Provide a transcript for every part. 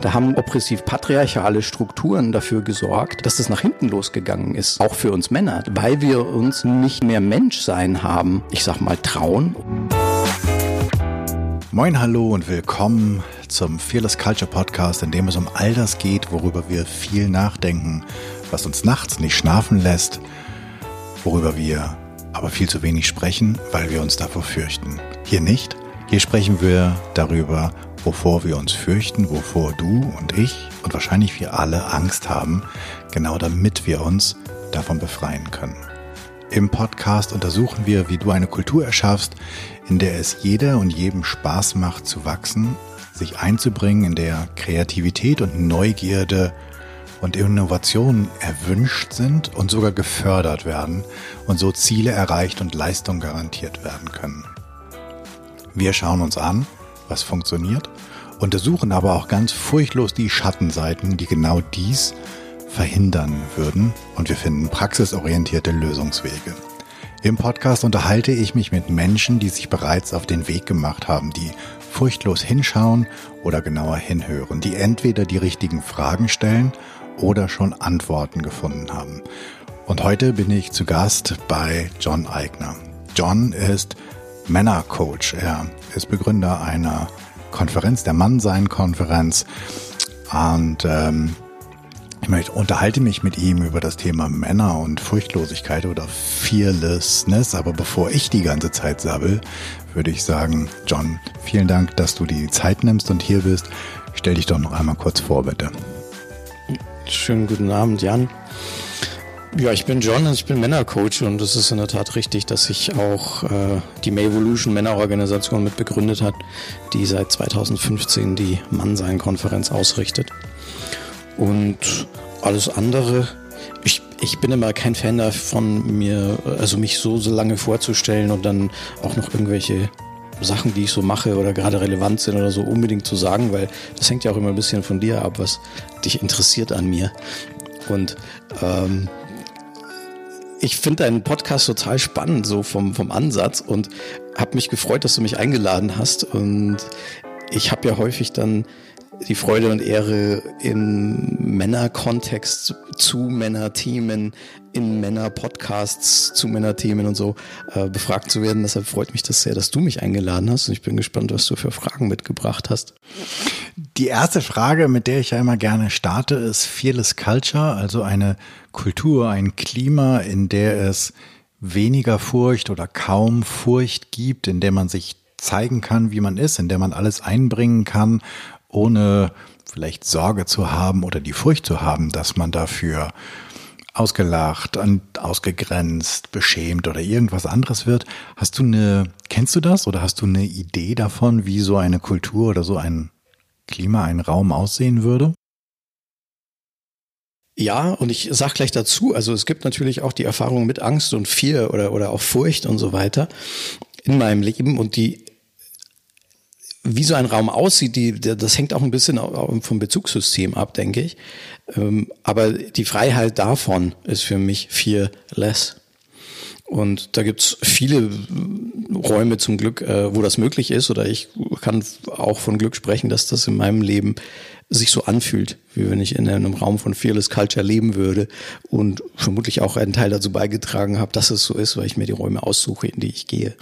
Da haben oppressiv-patriarchale Strukturen dafür gesorgt, dass das nach hinten losgegangen ist. Auch für uns Männer, weil wir uns nicht mehr Menschsein haben, ich sag mal, trauen. Moin, hallo und willkommen zum Fearless Culture Podcast, in dem es um all das geht, worüber wir viel nachdenken, was uns nachts nicht schlafen lässt, worüber wir aber viel zu wenig sprechen, weil wir uns davor fürchten. Hier nicht. Hier sprechen wir darüber, wovor wir uns fürchten, wovor du und ich und wahrscheinlich wir alle Angst haben, genau damit wir uns davon befreien können. Im Podcast untersuchen wir, wie du eine Kultur erschaffst, in der es jeder und jedem Spaß macht zu wachsen, sich einzubringen, in der Kreativität und Neugierde und Innovation erwünscht sind und sogar gefördert werden und so Ziele erreicht und Leistung garantiert werden können. Wir schauen uns an, was funktioniert, untersuchen aber auch ganz furchtlos die Schattenseiten, die genau dies verhindern würden und wir finden praxisorientierte Lösungswege. Im Podcast unterhalte ich mich mit Menschen, die sich bereits auf den Weg gemacht haben, die furchtlos hinschauen oder genauer hinhören, die entweder die richtigen Fragen stellen oder schon Antworten gefunden haben. Und heute bin ich zu Gast bei John Eigner. John ist Männercoach. Er ist Begründer einer Konferenz, der Mannsein-Konferenz. Und ähm, ich möchte, unterhalte mich mit ihm über das Thema Männer und Furchtlosigkeit oder Fearlessness. Aber bevor ich die ganze Zeit sabbel, würde ich sagen, John, vielen Dank, dass du die Zeit nimmst und hier bist. Stell dich doch noch einmal kurz vor, bitte. Schönen guten Abend, Jan. Ja, ich bin John und ich bin Männercoach und es ist in der Tat richtig, dass ich auch äh, die Mayvolution Männerorganisation mit begründet hat, die seit 2015 die Mannsein-Konferenz ausrichtet. Und alles andere, ich, ich bin immer kein Fan davon, mir, also mich so, so lange vorzustellen und dann auch noch irgendwelche Sachen, die ich so mache oder gerade relevant sind oder so unbedingt zu sagen, weil das hängt ja auch immer ein bisschen von dir ab, was dich interessiert an mir. Und ähm, ich finde deinen Podcast total spannend, so vom, vom Ansatz und habe mich gefreut, dass du mich eingeladen hast. Und ich habe ja häufig dann die Freude und Ehre, im Männerkontext zu Männerthemen, in Männerpodcasts zu Männerthemen und so äh, befragt zu werden. Deshalb freut mich das sehr, dass du mich eingeladen hast und ich bin gespannt, was du für Fragen mitgebracht hast. Die erste Frage, mit der ich ja immer gerne starte, ist Fearless Culture, also eine Kultur, ein Klima, in der es weniger Furcht oder kaum Furcht gibt, in der man sich zeigen kann, wie man ist, in der man alles einbringen kann ohne vielleicht Sorge zu haben oder die Furcht zu haben, dass man dafür ausgelacht, ausgegrenzt, beschämt oder irgendwas anderes wird. Hast du eine, kennst du das oder hast du eine Idee davon, wie so eine Kultur oder so ein Klima, ein Raum aussehen würde? Ja, und ich sag gleich dazu, also es gibt natürlich auch die Erfahrung mit Angst und Fear oder, oder auch Furcht und so weiter in meinem Leben und die wie so ein Raum aussieht, die, das hängt auch ein bisschen vom Bezugssystem ab, denke ich. Ähm, aber die Freiheit davon ist für mich viel less. Und da gibt's viele Räume zum Glück, äh, wo das möglich ist. Oder ich kann auch von Glück sprechen, dass das in meinem Leben sich so anfühlt, wie wenn ich in einem Raum von Fearless Culture leben würde und vermutlich auch einen Teil dazu beigetragen habe, dass es so ist, weil ich mir die Räume aussuche, in die ich gehe.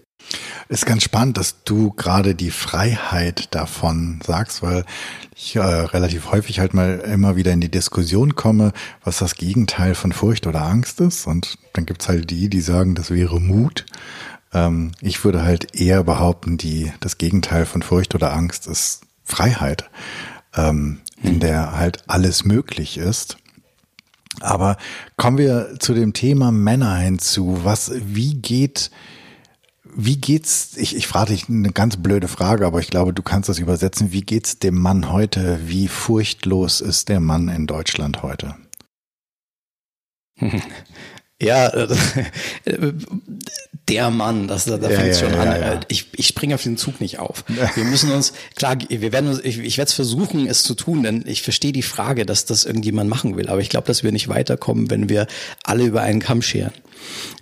Ist ganz spannend, dass du gerade die Freiheit davon sagst, weil ich äh, relativ häufig halt mal immer wieder in die Diskussion komme, was das Gegenteil von Furcht oder Angst ist. Und dann gibt's halt die, die sagen, das wäre Mut. Ähm, ich würde halt eher behaupten, die, das Gegenteil von Furcht oder Angst ist Freiheit, ähm, in hm. der halt alles möglich ist. Aber kommen wir zu dem Thema Männer hinzu. Was, wie geht wie geht's, ich, ich frage dich eine ganz blöde Frage, aber ich glaube, du kannst das übersetzen. Wie geht's dem Mann heute? Wie furchtlos ist der Mann in Deutschland heute? Ja, der Mann, das, da ja, fängt ja, schon ja, an. Ich, ich springe auf den Zug nicht auf. Wir müssen uns, klar, wir werden uns, ich, ich werde es versuchen, es zu tun, denn ich verstehe die Frage, dass das irgendjemand machen will. Aber ich glaube, dass wir nicht weiterkommen, wenn wir alle über einen Kamm scheren.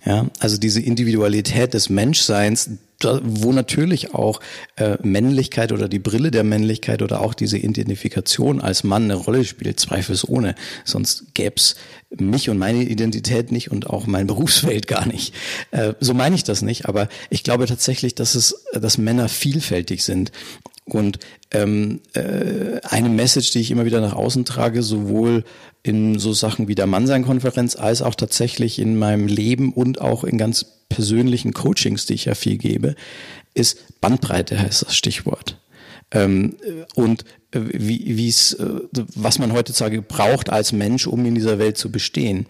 Ja, also diese Individualität des Menschseins, wo natürlich auch äh, Männlichkeit oder die Brille der Männlichkeit oder auch diese Identifikation als Mann eine Rolle spielt, zweifelsohne. Sonst gäb's mich und meine Identität nicht und auch mein Berufsfeld gar nicht. Äh, so meine ich das nicht, aber ich glaube tatsächlich, dass es, dass Männer vielfältig sind. Und ähm, äh, eine Message, die ich immer wieder nach außen trage, sowohl in so Sachen wie der Mannsein-Konferenz als auch tatsächlich in meinem Leben und auch in ganz persönlichen Coachings, die ich ja viel gebe, ist Bandbreite heißt das Stichwort. Ähm, und äh, wie es, äh, was man heutzutage braucht als Mensch, um in dieser Welt zu bestehen.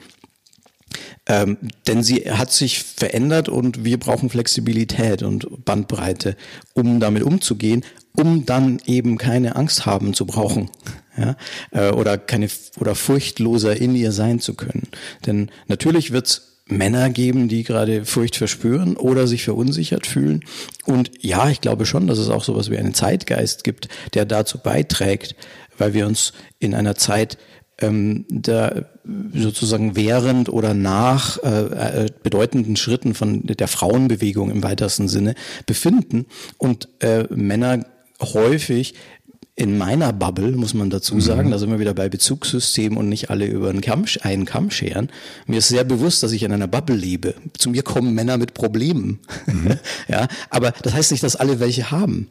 Ähm, denn sie hat sich verändert und wir brauchen Flexibilität und Bandbreite, um damit umzugehen, um dann eben keine Angst haben zu brauchen. Ja, äh, oder keine oder furchtloser in ihr sein zu können. Denn natürlich wird's Männer geben, die gerade Furcht verspüren oder sich verunsichert fühlen. Und ja, ich glaube schon, dass es auch sowas wie einen Zeitgeist gibt, der dazu beiträgt, weil wir uns in einer Zeit ähm, der sozusagen während oder nach äh, äh, bedeutenden Schritten von der Frauenbewegung im weitesten Sinne befinden und äh, Männer häufig in meiner Bubble, muss man dazu mhm. sagen, mhm. da sind wir wieder bei Bezugssystemen und nicht alle über einen Kamm, einen Kamm scheren. Mir ist sehr bewusst, dass ich in einer Bubble lebe. Zu mir kommen Männer mit Problemen. Mhm. ja, aber das heißt nicht, dass alle welche haben.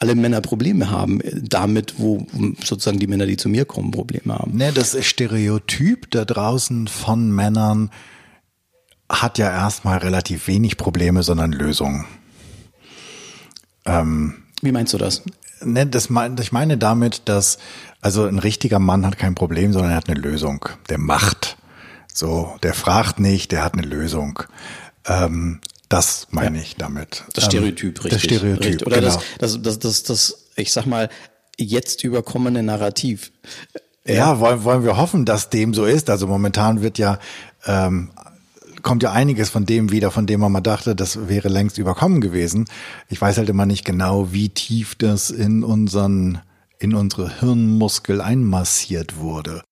Alle Männer Probleme haben damit, wo sozusagen die Männer, die zu mir kommen, Probleme haben. Ne, das Stereotyp da draußen von Männern hat ja erstmal relativ wenig Probleme, sondern Lösungen. Ähm, Wie meinst du das? Ne, das mein, ich meine damit, dass also ein richtiger Mann hat kein Problem, sondern er hat eine Lösung. Der macht. So, der fragt nicht, der hat eine Lösung. Ähm, das meine ja. ich damit. Das Stereotyp, ähm, richtig. Das Stereotyp, richtig. Oder genau. das, das, das, das, das, ich sag mal, jetzt überkommene Narrativ. Ja, ja wollen, wollen wir hoffen, dass dem so ist. Also momentan wird ja ähm, kommt ja einiges von dem wieder, von dem man mal dachte, das wäre längst überkommen gewesen. Ich weiß halt immer nicht genau, wie tief das in unseren, in unsere Hirnmuskel einmassiert wurde.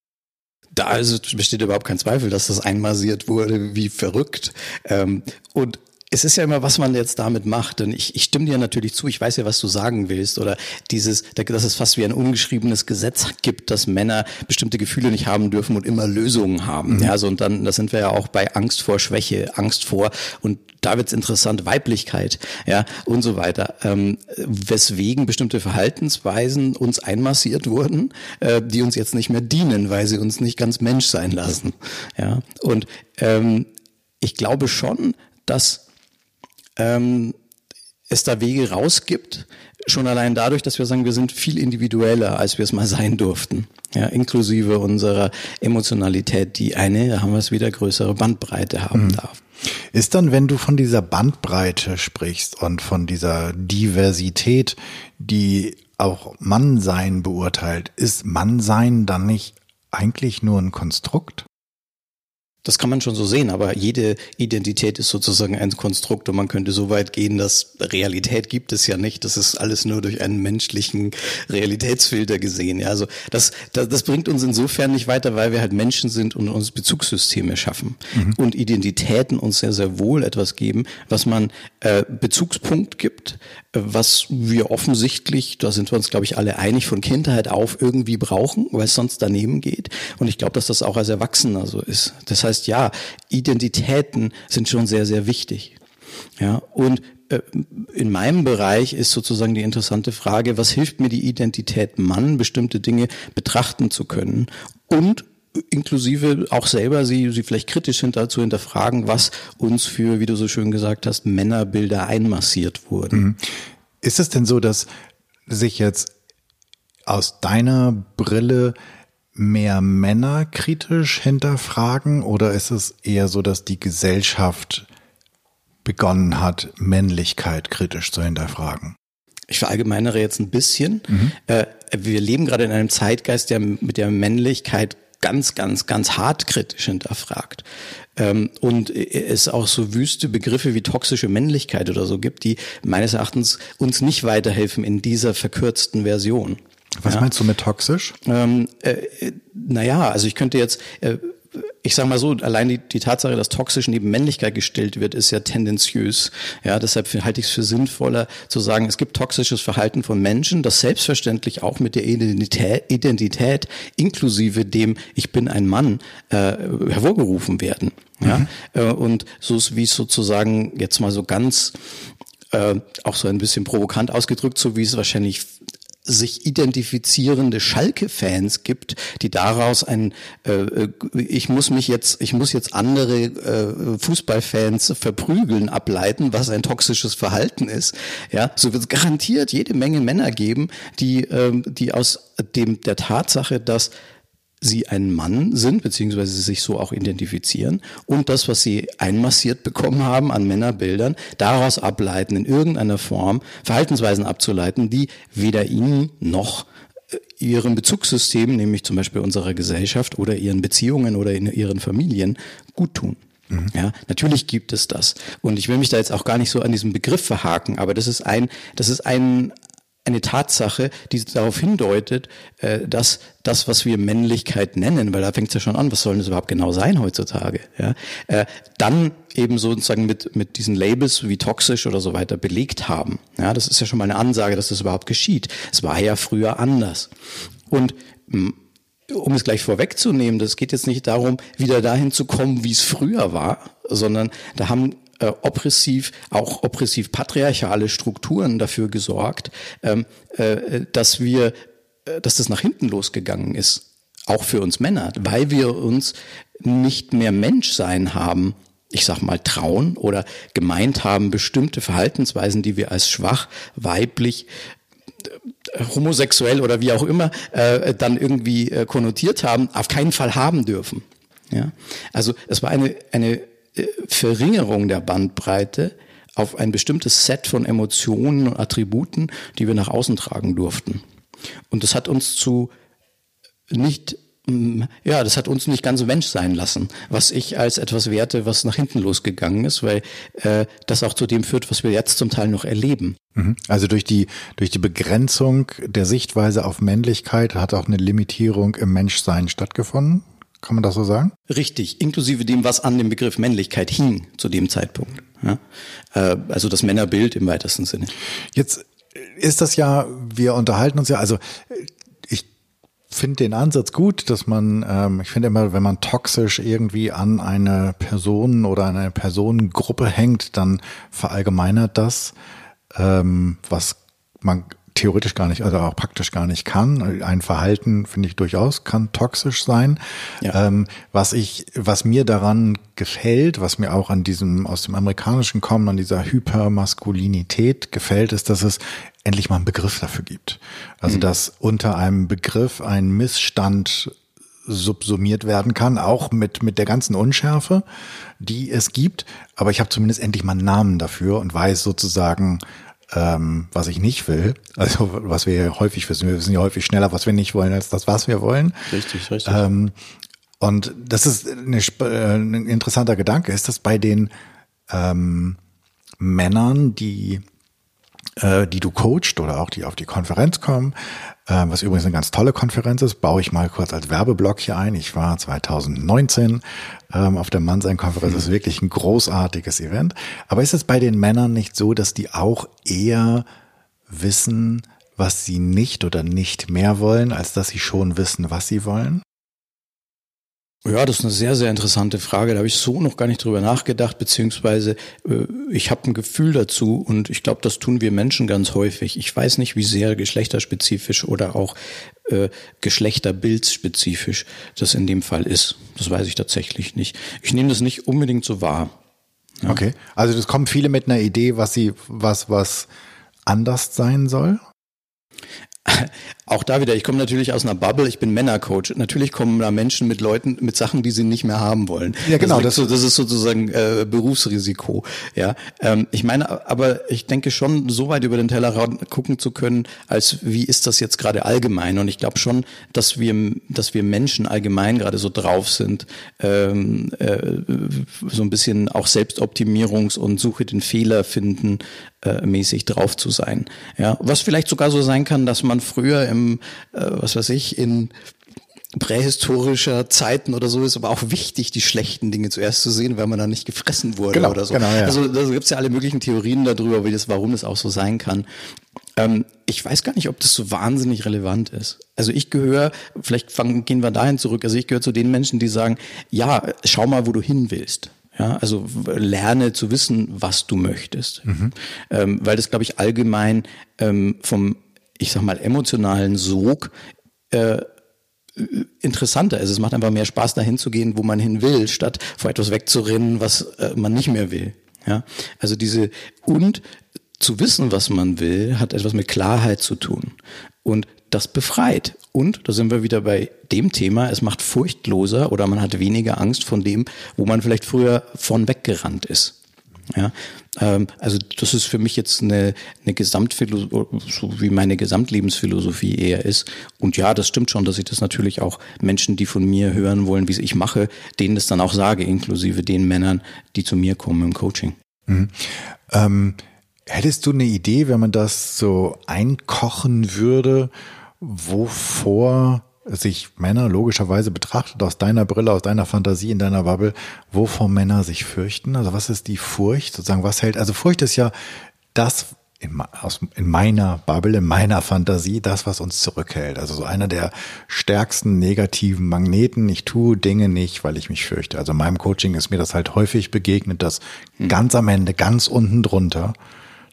Da also besteht überhaupt kein Zweifel, dass das einmassiert wurde, wie verrückt. Ähm, und es ist ja immer, was man jetzt damit macht. Und ich, ich stimme dir natürlich zu, ich weiß ja, was du sagen willst. Oder dieses, dass es fast wie ein ungeschriebenes Gesetz gibt, dass Männer bestimmte Gefühle nicht haben dürfen und immer Lösungen haben. Mhm. Ja, so und dann, da sind wir ja auch bei Angst vor Schwäche, Angst vor und da wird's interessant, Weiblichkeit, ja, und so weiter. Ähm, weswegen bestimmte Verhaltensweisen uns einmassiert wurden, äh, die uns jetzt nicht mehr dienen, weil sie uns nicht ganz Mensch sein lassen. Ja, und ähm, ich glaube schon, dass ähm, es da Wege rausgibt, schon allein dadurch, dass wir sagen, wir sind viel individueller, als wir es mal sein durften. Ja, inklusive unserer Emotionalität, die eine, da haben wir es wieder, größere Bandbreite haben mhm. darf. Ist dann, wenn du von dieser Bandbreite sprichst und von dieser Diversität, die auch Mannsein beurteilt, ist Mannsein dann nicht eigentlich nur ein Konstrukt? Das kann man schon so sehen, aber jede Identität ist sozusagen ein Konstrukt und man könnte so weit gehen, dass Realität gibt es ja nicht. Das ist alles nur durch einen menschlichen Realitätsfilter gesehen. Ja, also das, das, das bringt uns insofern nicht weiter, weil wir halt Menschen sind und uns Bezugssysteme schaffen mhm. und Identitäten uns sehr, sehr wohl etwas geben, was man äh, Bezugspunkt gibt, was wir offensichtlich, da sind wir uns, glaube ich, alle einig, von Kindheit auf irgendwie brauchen, weil es sonst daneben geht. Und ich glaube, dass das auch als Erwachsener so ist. Das heißt, ja, Identitäten sind schon sehr, sehr wichtig. Ja, und äh, in meinem Bereich ist sozusagen die interessante Frage, was hilft mir die Identität Mann, bestimmte Dinge betrachten zu können und inklusive auch selber sie, sie vielleicht kritisch hinter, zu hinterfragen, was uns für, wie du so schön gesagt hast, Männerbilder einmassiert wurden. Mhm. Ist es denn so, dass sich jetzt aus deiner Brille mehr Männer kritisch hinterfragen oder ist es eher so, dass die Gesellschaft begonnen hat, Männlichkeit kritisch zu hinterfragen? Ich verallgemeinere jetzt ein bisschen. Mhm. Äh, wir leben gerade in einem Zeitgeist, der mit der Männlichkeit ganz, ganz, ganz hart kritisch hinterfragt. Ähm, und es auch so wüste Begriffe wie toxische Männlichkeit oder so gibt, die meines Erachtens uns nicht weiterhelfen in dieser verkürzten Version. Was ja. meinst du mit toxisch? Ähm, äh, naja, also ich könnte jetzt, äh, ich sage mal so, allein die, die Tatsache, dass toxisch neben Männlichkeit gestellt wird, ist ja tendenziös. Ja, deshalb halte ich es für sinnvoller zu sagen, es gibt toxisches Verhalten von Menschen, das selbstverständlich auch mit der Identität, Identität inklusive dem Ich bin ein Mann äh, hervorgerufen werden. Ja, mhm. äh, und so ist wie es sozusagen jetzt mal so ganz äh, auch so ein bisschen provokant ausgedrückt, so wie es wahrscheinlich sich identifizierende Schalke-Fans gibt, die daraus ein äh, äh, ich muss mich jetzt ich muss jetzt andere äh, Fußballfans verprügeln ableiten, was ein toxisches Verhalten ist. Ja, so wird es garantiert jede Menge Männer geben, die äh, die aus dem der Tatsache, dass sie ein Mann sind, beziehungsweise sich so auch identifizieren und das, was sie einmassiert bekommen haben an Männerbildern, daraus ableiten, in irgendeiner Form Verhaltensweisen abzuleiten, die weder ihnen noch äh, ihrem Bezugssystem, nämlich zum Beispiel unserer Gesellschaft oder ihren Beziehungen oder in ihren Familien gut tun. Mhm. Ja, natürlich gibt es das. Und ich will mich da jetzt auch gar nicht so an diesem Begriff verhaken, aber das ist ein, das ist ein, eine Tatsache, die darauf hindeutet, äh, dass das, was wir Männlichkeit nennen, weil da fängt es ja schon an, was soll das überhaupt genau sein heutzutage, ja, äh, dann eben sozusagen mit, mit diesen Labels wie toxisch oder so weiter belegt haben. Ja, das ist ja schon mal eine Ansage, dass das überhaupt geschieht. Es war ja früher anders. Und um es gleich vorwegzunehmen, das geht jetzt nicht darum, wieder dahin zu kommen, wie es früher war, sondern da haben äh, oppressiv, auch oppressiv patriarchale Strukturen dafür gesorgt, ähm, äh, dass wir, äh, dass das nach hinten losgegangen ist. Auch für uns Männer, weil wir uns nicht mehr Menschsein haben, ich sag mal, trauen oder gemeint haben, bestimmte Verhaltensweisen, die wir als schwach, weiblich, äh, homosexuell oder wie auch immer äh, dann irgendwie äh, konnotiert haben, auf keinen Fall haben dürfen. Ja? Also es war eine, eine Verringerung der Bandbreite auf ein bestimmtes Set von Emotionen und Attributen, die wir nach außen tragen durften. Und das hat uns zu nicht mm, ja, das hat uns nicht ganz Mensch sein lassen, was ich als etwas werte, was nach hinten losgegangen ist, weil äh, das auch zu dem führt, was wir jetzt zum Teil noch erleben. Mhm. Also durch die durch die Begrenzung der Sichtweise auf Männlichkeit hat auch eine Limitierung im Menschsein stattgefunden. Kann man das so sagen? Richtig, inklusive dem, was an dem Begriff Männlichkeit hing zu dem Zeitpunkt. Ja? Äh, also das Männerbild im weitesten Sinne. Jetzt ist das ja, wir unterhalten uns ja, also ich finde den Ansatz gut, dass man, ähm, ich finde immer, wenn man toxisch irgendwie an eine Person oder eine Personengruppe hängt, dann verallgemeinert das, ähm, was man theoretisch gar nicht, also auch praktisch gar nicht kann. Ein Verhalten, finde ich durchaus, kann toxisch sein. Ja. Ähm, was ich, was mir daran gefällt, was mir auch an diesem, aus dem Amerikanischen kommen, an dieser Hypermaskulinität gefällt, ist, dass es endlich mal einen Begriff dafür gibt. Also, mhm. dass unter einem Begriff ein Missstand subsumiert werden kann, auch mit, mit der ganzen Unschärfe, die es gibt. Aber ich habe zumindest endlich mal einen Namen dafür und weiß sozusagen, ähm, was ich nicht will. Also was wir häufig wissen. Wir wissen ja häufig schneller, was wir nicht wollen, als das, was wir wollen. Richtig, richtig. Ähm, und das ist eine, äh, ein interessanter Gedanke, ist das bei den ähm, Männern, die äh, die du coacht oder auch die auf die Konferenz kommen, was übrigens eine ganz tolle Konferenz ist, baue ich mal kurz als Werbeblock hier ein. Ich war 2019 ähm, auf der Mannsein-Konferenz. Das ist wirklich ein großartiges Event. Aber ist es bei den Männern nicht so, dass die auch eher wissen, was sie nicht oder nicht mehr wollen, als dass sie schon wissen, was sie wollen? Ja, das ist eine sehr, sehr interessante Frage. Da habe ich so noch gar nicht drüber nachgedacht, beziehungsweise äh, ich habe ein Gefühl dazu und ich glaube, das tun wir Menschen ganz häufig. Ich weiß nicht, wie sehr geschlechterspezifisch oder auch äh, geschlechterbildsspezifisch das in dem Fall ist. Das weiß ich tatsächlich nicht. Ich nehme das nicht unbedingt so wahr. Ja. Okay, also das kommen viele mit einer Idee, was sie, was, was anders sein soll? auch da wieder, ich komme natürlich aus einer Bubble, ich bin Männercoach. Natürlich kommen da Menschen mit Leuten, mit Sachen, die sie nicht mehr haben wollen. Ja, genau. Das, das, das ist sozusagen äh, Berufsrisiko. Ja, ähm, ich meine, aber ich denke schon, so weit über den Tellerrand gucken zu können, als wie ist das jetzt gerade allgemein? Und ich glaube schon, dass wir, dass wir Menschen allgemein gerade so drauf sind, ähm, äh, so ein bisschen auch Selbstoptimierungs- und Suche den Fehler finden mäßig drauf zu sein. Ja, was vielleicht sogar so sein kann, dass man früher im, äh, was weiß ich, in prähistorischer Zeiten oder so ist aber auch wichtig, die schlechten Dinge zuerst zu sehen, weil man dann nicht gefressen wurde genau, oder so. Genau, ja. Also da gibt's ja alle möglichen Theorien darüber, wie das, warum das auch so sein kann. Ähm, ich weiß gar nicht, ob das so wahnsinnig relevant ist. Also ich gehöre, vielleicht fangen, gehen wir dahin zurück, also ich gehöre zu den Menschen, die sagen, ja, schau mal, wo du hin willst. Ja, also lerne zu wissen, was du möchtest. Mhm. Ähm, weil das, glaube ich, allgemein ähm, vom, ich sag mal, emotionalen Sog äh, interessanter ist. Es macht einfach mehr Spaß, dahin zu gehen, wo man hin will, statt vor etwas wegzurennen, was äh, man nicht mehr will. Ja, also diese und zu wissen, was man will, hat etwas mit Klarheit zu tun. Und das befreit. Und da sind wir wieder bei dem Thema, es macht furchtloser oder man hat weniger Angst von dem, wo man vielleicht früher von weggerannt ist. Ja, ähm, also das ist für mich jetzt eine, eine Gesamtphilosophie, so wie meine Gesamtlebensphilosophie eher ist. Und ja, das stimmt schon, dass ich das natürlich auch Menschen, die von mir hören wollen, wie es ich mache, denen das dann auch sage, inklusive den Männern, die zu mir kommen im Coaching. Mhm. Ähm, hättest du eine Idee, wenn man das so einkochen würde, wovor sich Männer logischerweise betrachtet aus deiner Brille, aus deiner Fantasie, in deiner Bubble, wovor Männer sich fürchten? Also was ist die Furcht? Sozusagen, was hält? Also Furcht ist ja das in, aus, in meiner Bubble, in meiner Fantasie, das, was uns zurückhält. Also so einer der stärksten negativen Magneten. Ich tue Dinge nicht, weil ich mich fürchte. Also in meinem Coaching ist mir das halt häufig begegnet, dass hm. ganz am Ende, ganz unten drunter,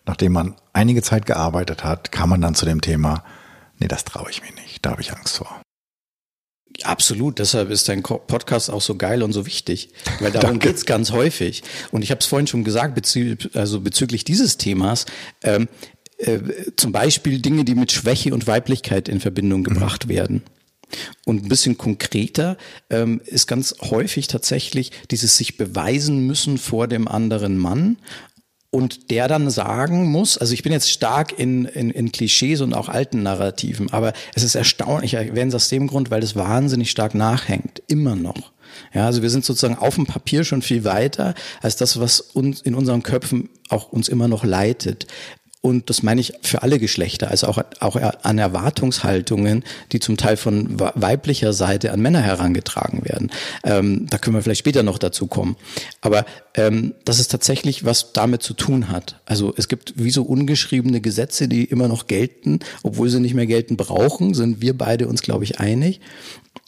nachdem man einige Zeit gearbeitet hat, kam man dann zu dem Thema, nee, das traue ich mir nicht, da habe ich Angst vor. Absolut, deshalb ist dein Podcast auch so geil und so wichtig, weil darum geht's ganz häufig. Und ich habe es vorhin schon gesagt, bezü also bezüglich dieses Themas, ähm, äh, zum Beispiel Dinge, die mit Schwäche und Weiblichkeit in Verbindung mhm. gebracht mhm. werden. Und ein bisschen konkreter ähm, ist ganz häufig tatsächlich dieses sich beweisen müssen vor dem anderen Mann und der dann sagen muss, also ich bin jetzt stark in, in, in Klischees und auch alten Narrativen, aber es ist erstaunlich, ich erwähne es aus dem Grund, weil das wahnsinnig stark nachhängt, immer noch. Ja, also wir sind sozusagen auf dem Papier schon viel weiter als das, was uns in unseren Köpfen auch uns immer noch leitet. Und das meine ich für alle Geschlechter, also auch, auch an Erwartungshaltungen, die zum Teil von weiblicher Seite an Männer herangetragen werden. Ähm, da können wir vielleicht später noch dazu kommen. Aber ähm, das ist tatsächlich, was damit zu tun hat. Also es gibt wie so ungeschriebene Gesetze, die immer noch gelten, obwohl sie nicht mehr gelten brauchen, sind wir beide uns, glaube ich, einig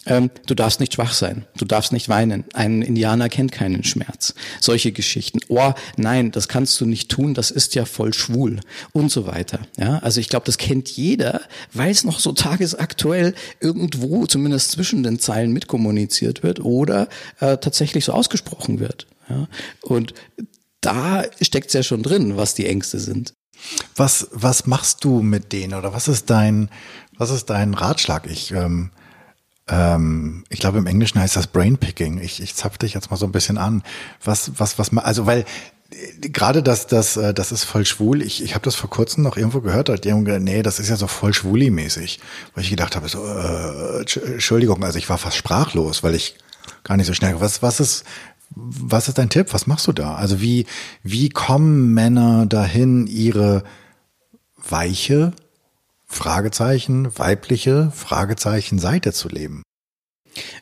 ähm, du darfst nicht schwach sein, du darfst nicht weinen, ein Indianer kennt keinen Schmerz. Solche Geschichten. Oh, nein, das kannst du nicht tun, das ist ja voll schwul und so weiter. Ja, also ich glaube, das kennt jeder, weil es noch so tagesaktuell irgendwo, zumindest zwischen den Zeilen mitkommuniziert wird oder äh, tatsächlich so ausgesprochen wird. Ja, und da steckt es ja schon drin, was die Ängste sind. Was, was machst du mit denen oder was ist dein, was ist dein Ratschlag? Ich, ähm ähm, ich glaube im Englischen heißt das Brainpicking. Ich, ich zapf dich jetzt mal so ein bisschen an. Was, was, was, also weil äh, gerade das, das, äh, das ist voll schwul. Ich, ich habe das vor kurzem noch irgendwo gehört, hat jemand gesagt, nee, das ist ja so voll schwuli-mäßig. Weil ich gedacht habe, so, äh, Entschuldigung, also ich war fast sprachlos, weil ich gar nicht so schnell. Was, was ist, was ist dein Tipp? Was machst du da? Also wie, wie kommen Männer dahin, ihre weiche, Fragezeichen, weibliche Fragezeichen Seite zu leben.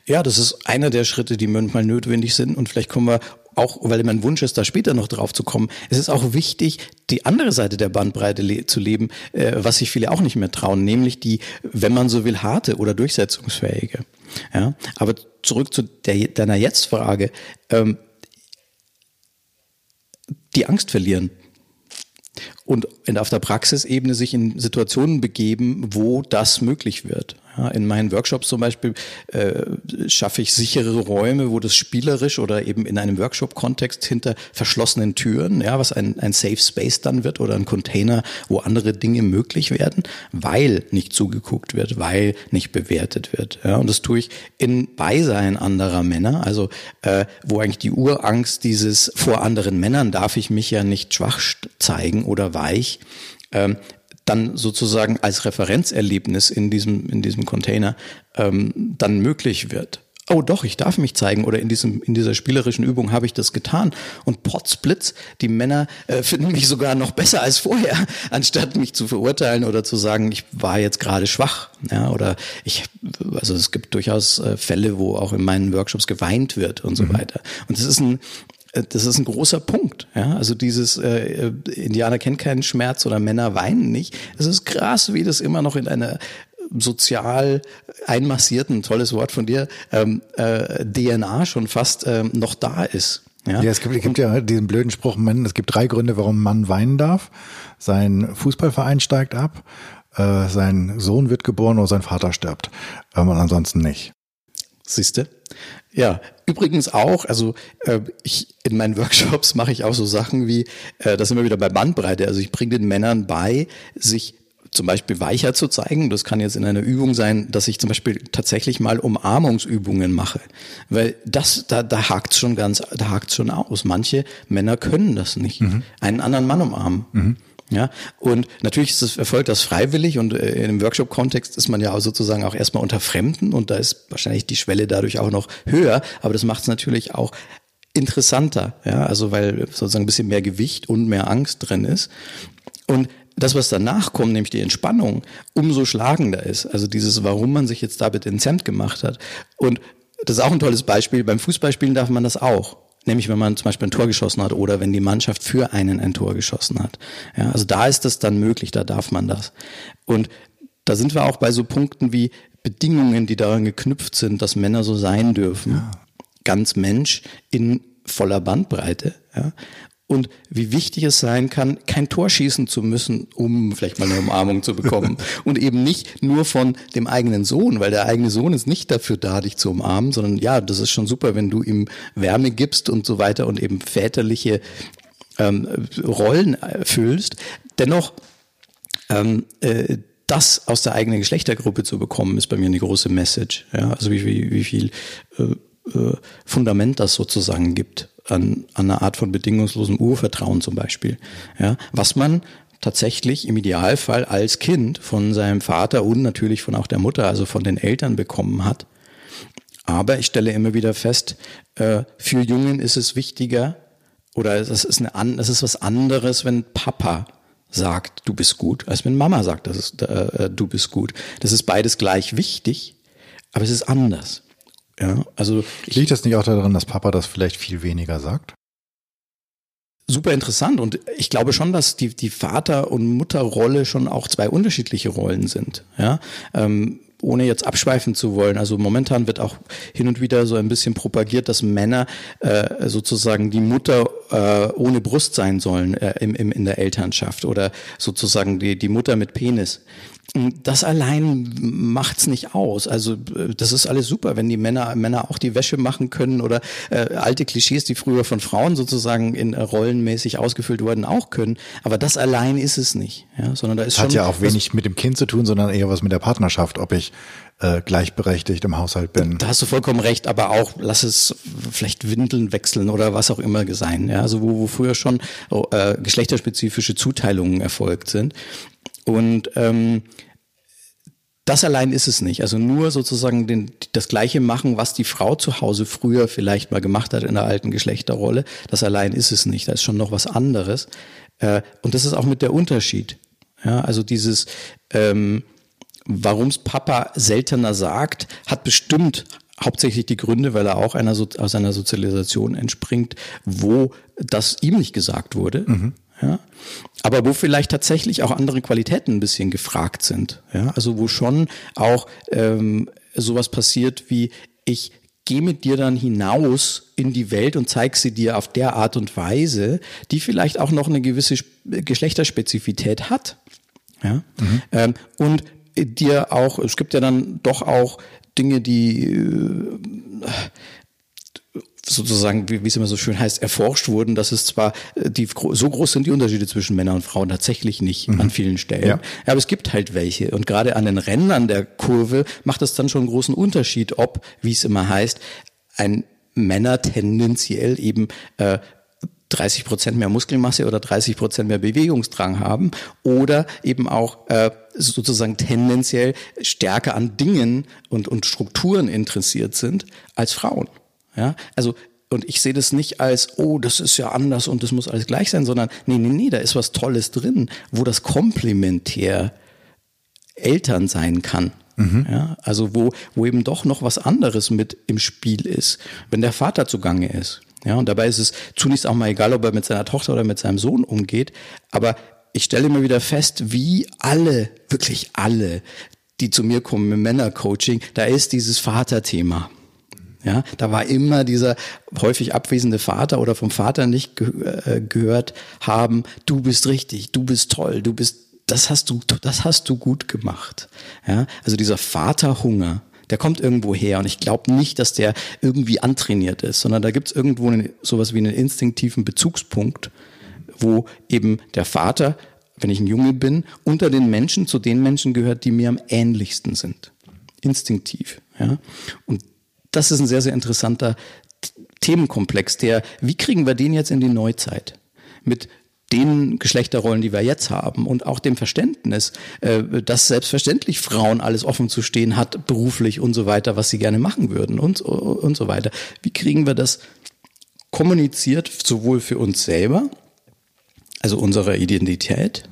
Ja, das ist einer der Schritte, die manchmal notwendig sind und vielleicht kommen wir auch, weil mein Wunsch ist, da später noch drauf zu kommen. Es ist auch wichtig, die andere Seite der Bandbreite le zu leben, äh, was sich viele auch nicht mehr trauen, nämlich die, wenn man so will, harte oder durchsetzungsfähige. Ja, aber zurück zu der, deiner Jetzt-Frage. Ähm, die Angst verlieren und auf der Praxisebene sich in Situationen begeben, wo das möglich wird. Ja, in meinen Workshops zum Beispiel äh, schaffe ich sichere Räume, wo das spielerisch oder eben in einem Workshop-Kontext hinter verschlossenen Türen, ja, was ein, ein Safe Space dann wird oder ein Container, wo andere Dinge möglich werden, weil nicht zugeguckt wird, weil nicht bewertet wird. Ja, und das tue ich in Beisein anderer Männer, also äh, wo eigentlich die Urangst dieses vor anderen Männern darf ich mich ja nicht schwach zeigen oder weich. Ähm, dann sozusagen als Referenzerlebnis in diesem, in diesem Container ähm, dann möglich wird. Oh doch, ich darf mich zeigen oder in diesem in dieser spielerischen Übung habe ich das getan und potzblitz, die Männer äh, finden mich sogar noch besser als vorher, anstatt mich zu verurteilen oder zu sagen, ich war jetzt gerade schwach, ja, oder ich also es gibt durchaus äh, Fälle, wo auch in meinen Workshops geweint wird und so mhm. weiter. Und das ist ein das ist ein großer Punkt. Ja? Also dieses äh, Indianer kennt keinen Schmerz oder Männer weinen nicht. Es ist krass, wie das immer noch in einer sozial einmassierten, tolles Wort von dir, ähm, äh, DNA schon fast ähm, noch da ist. Ja, ja es, gibt, es gibt ja diesen blöden Spruch, man, es gibt drei Gründe, warum ein Mann weinen darf. Sein Fußballverein steigt ab, äh, sein Sohn wird geboren oder sein Vater stirbt. Ähm, und ansonsten nicht. Siehste? Ja, übrigens auch, also äh, ich in meinen Workshops mache ich auch so Sachen wie, äh, das sind wir wieder bei Bandbreite, also ich bringe den Männern bei, sich zum Beispiel weicher zu zeigen. Das kann jetzt in einer Übung sein, dass ich zum Beispiel tatsächlich mal Umarmungsübungen mache. Weil das, da, da hakt's schon ganz, da hakt's schon aus. Manche Männer können das nicht. Mhm. Einen anderen Mann umarmen. Mhm. Ja, und natürlich ist es, erfolgt das freiwillig und äh, in einem Workshop-Kontext ist man ja sozusagen auch erstmal unter Fremden und da ist wahrscheinlich die Schwelle dadurch auch noch höher, aber das macht es natürlich auch interessanter, ja, also weil sozusagen ein bisschen mehr Gewicht und mehr Angst drin ist. Und das, was danach kommt, nämlich die Entspannung, umso schlagender ist. Also dieses, warum man sich jetzt da bitte ins Hemd gemacht hat. Und das ist auch ein tolles Beispiel. Beim Fußballspielen darf man das auch. Nämlich, wenn man zum Beispiel ein Tor geschossen hat oder wenn die Mannschaft für einen ein Tor geschossen hat. Ja, also da ist das dann möglich, da darf man das. Und da sind wir auch bei so Punkten wie Bedingungen, die daran geknüpft sind, dass Männer so sein dürfen. Ja. Ganz Mensch in voller Bandbreite. Ja und wie wichtig es sein kann, kein Tor schießen zu müssen, um vielleicht mal eine Umarmung zu bekommen. und eben nicht nur von dem eigenen Sohn, weil der eigene Sohn ist nicht dafür da, dich zu umarmen, sondern ja, das ist schon super, wenn du ihm Wärme gibst und so weiter und eben väterliche ähm, Rollen erfüllst. Dennoch, ähm, äh, das aus der eigenen Geschlechtergruppe zu bekommen, ist bei mir eine große Message. Ja, also wie, wie, wie viel äh, äh, Fundament das sozusagen gibt an, an einer Art von bedingungslosem Urvertrauen zum Beispiel. Ja, was man tatsächlich im Idealfall als Kind von seinem Vater und natürlich von auch der Mutter, also von den Eltern bekommen hat. Aber ich stelle immer wieder fest, äh, für Jungen ist es wichtiger oder es ist, eine, es ist was anderes, wenn Papa sagt, du bist gut, als wenn Mama sagt, das ist, äh, du bist gut. Das ist beides gleich wichtig, aber es ist anders. Ja, also Liegt das nicht auch daran, dass Papa das vielleicht viel weniger sagt? Super interessant und ich glaube schon, dass die, die Vater- und Mutterrolle schon auch zwei unterschiedliche Rollen sind. Ja, ähm, ohne jetzt abschweifen zu wollen. Also momentan wird auch hin und wieder so ein bisschen propagiert, dass Männer äh, sozusagen die Mutter äh, ohne Brust sein sollen äh, im, im, in der Elternschaft oder sozusagen die, die Mutter mit Penis. Das allein macht's nicht aus. Also das ist alles super, wenn die Männer Männer auch die Wäsche machen können oder äh, alte Klischees, die früher von Frauen sozusagen in äh, rollenmäßig ausgefüllt wurden, auch können. Aber das allein ist es nicht. Ja, sondern da ist Hat schon ja auch wenig mit dem Kind zu tun, sondern eher was mit der Partnerschaft, ob ich äh, gleichberechtigt im Haushalt bin. Da hast du vollkommen recht, aber auch lass es vielleicht Windeln wechseln oder was auch immer sein. Ja, also wo, wo früher schon oh, äh, geschlechterspezifische Zuteilungen erfolgt sind. Und ähm, das allein ist es nicht. Also nur sozusagen den, das Gleiche machen, was die Frau zu Hause früher vielleicht mal gemacht hat in der alten Geschlechterrolle. Das allein ist es nicht. Da ist schon noch was anderes. Äh, und das ist auch mit der Unterschied. Ja, also dieses, ähm, warum es Papa seltener sagt, hat bestimmt hauptsächlich die Gründe, weil er auch einer, aus einer Sozialisation entspringt, wo das ihm nicht gesagt wurde. Mhm. Ja? Aber wo vielleicht tatsächlich auch andere Qualitäten ein bisschen gefragt sind. Ja? Also wo schon auch ähm, sowas passiert wie ich gehe mit dir dann hinaus in die Welt und zeig sie dir auf der Art und Weise, die vielleicht auch noch eine gewisse Geschlechterspezifität hat. Ja? Mhm. Ähm, und dir auch, es gibt ja dann doch auch Dinge, die äh, sozusagen, wie, wie es immer so schön heißt, erforscht wurden, dass es zwar äh, die so groß sind die Unterschiede zwischen Männern und Frauen tatsächlich nicht mhm. an vielen Stellen. Ja. Aber es gibt halt welche. Und gerade an den Rändern der Kurve macht es dann schon einen großen Unterschied, ob, wie es immer heißt, ein Männer tendenziell eben äh, 30 Prozent mehr Muskelmasse oder 30 Prozent mehr Bewegungsdrang haben oder eben auch äh, sozusagen tendenziell stärker an Dingen und, und Strukturen interessiert sind als Frauen. Ja, also und ich sehe das nicht als, oh, das ist ja anders und das muss alles gleich sein, sondern nee, nee, nee, da ist was Tolles drin, wo das komplementär Eltern sein kann. Mhm. Ja, also wo, wo eben doch noch was anderes mit im Spiel ist, wenn der Vater zugange ist. Ja, und dabei ist es zunächst auch mal egal, ob er mit seiner Tochter oder mit seinem Sohn umgeht. Aber ich stelle immer wieder fest, wie alle, wirklich alle, die zu mir kommen im Männercoaching, da ist dieses Vaterthema. Ja, da war immer dieser häufig abwesende Vater oder vom Vater nicht ge äh, gehört haben, du bist richtig, du bist toll, du bist, das hast du, das hast du gut gemacht. Ja, also dieser Vaterhunger, der kommt irgendwo her und ich glaube nicht, dass der irgendwie antrainiert ist, sondern da gibt es irgendwo eine, sowas wie einen instinktiven Bezugspunkt, wo eben der Vater, wenn ich ein Junge bin, unter den Menschen zu den Menschen gehört, die mir am ähnlichsten sind. Instinktiv. Ja? Und das ist ein sehr, sehr interessanter Themenkomplex, der, wie kriegen wir den jetzt in die Neuzeit? Mit den Geschlechterrollen, die wir jetzt haben und auch dem Verständnis, äh, dass selbstverständlich Frauen alles offen zu stehen hat, beruflich und so weiter, was sie gerne machen würden und, und so weiter. Wie kriegen wir das kommuniziert, sowohl für uns selber, also unsere Identität,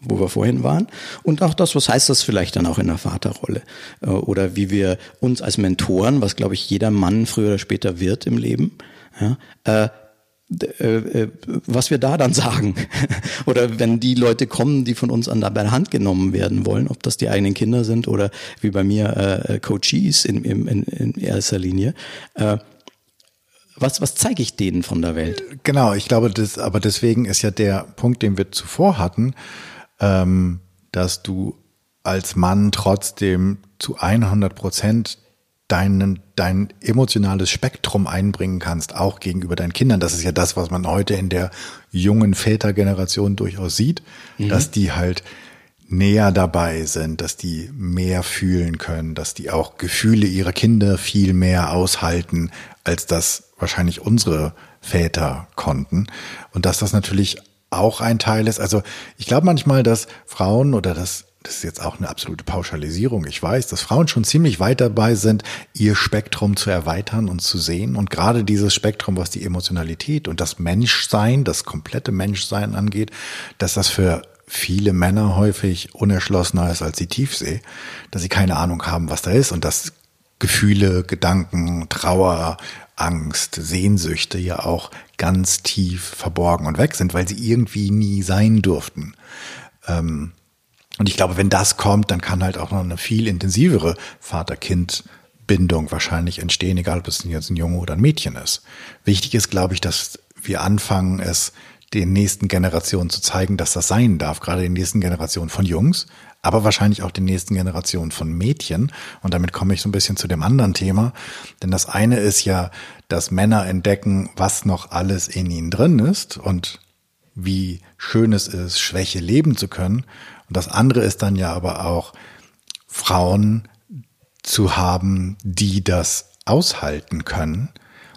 wo wir vorhin waren. Und auch das, was heißt das vielleicht dann auch in der Vaterrolle? Äh, oder wie wir uns als Mentoren, was glaube ich jeder Mann früher oder später wird im Leben, ja, äh, äh, was wir da dann sagen. oder wenn die Leute kommen, die von uns an der Hand genommen werden wollen, ob das die eigenen Kinder sind oder wie bei mir äh, Coaches in, in, in erster Linie. Äh, was, was zeige ich denen von der Welt? Genau, ich glaube, das, aber deswegen ist ja der Punkt, den wir zuvor hatten, ähm, dass du als Mann trotzdem zu 100 Prozent deinen, dein emotionales Spektrum einbringen kannst, auch gegenüber deinen Kindern. Das ist ja das, was man heute in der jungen Vätergeneration durchaus sieht, mhm. dass die halt näher dabei sind, dass die mehr fühlen können, dass die auch Gefühle ihrer Kinder viel mehr aushalten, als das wahrscheinlich unsere Väter konnten. Und dass das natürlich auch ein Teil ist. Also ich glaube manchmal, dass Frauen oder das das ist jetzt auch eine absolute Pauschalisierung. Ich weiß, dass Frauen schon ziemlich weit dabei sind, ihr Spektrum zu erweitern und zu sehen. Und gerade dieses Spektrum, was die Emotionalität und das Menschsein, das komplette Menschsein angeht, dass das für viele Männer häufig unerschlossener ist als die Tiefsee, dass sie keine Ahnung haben, was da ist und dass Gefühle, Gedanken, Trauer, Angst, Sehnsüchte ja auch ganz tief verborgen und weg sind, weil sie irgendwie nie sein durften. Ähm, und ich glaube, wenn das kommt, dann kann halt auch noch eine viel intensivere Vater-Kind-Bindung wahrscheinlich entstehen, egal ob es jetzt ein Junge oder ein Mädchen ist. Wichtig ist, glaube ich, dass wir anfangen, es den nächsten Generationen zu zeigen, dass das sein darf, gerade den nächsten Generationen von Jungs, aber wahrscheinlich auch den nächsten Generationen von Mädchen. Und damit komme ich so ein bisschen zu dem anderen Thema. Denn das eine ist ja, dass Männer entdecken, was noch alles in ihnen drin ist und wie schön es ist, Schwäche leben zu können. Und das andere ist dann ja aber auch, Frauen zu haben, die das aushalten können,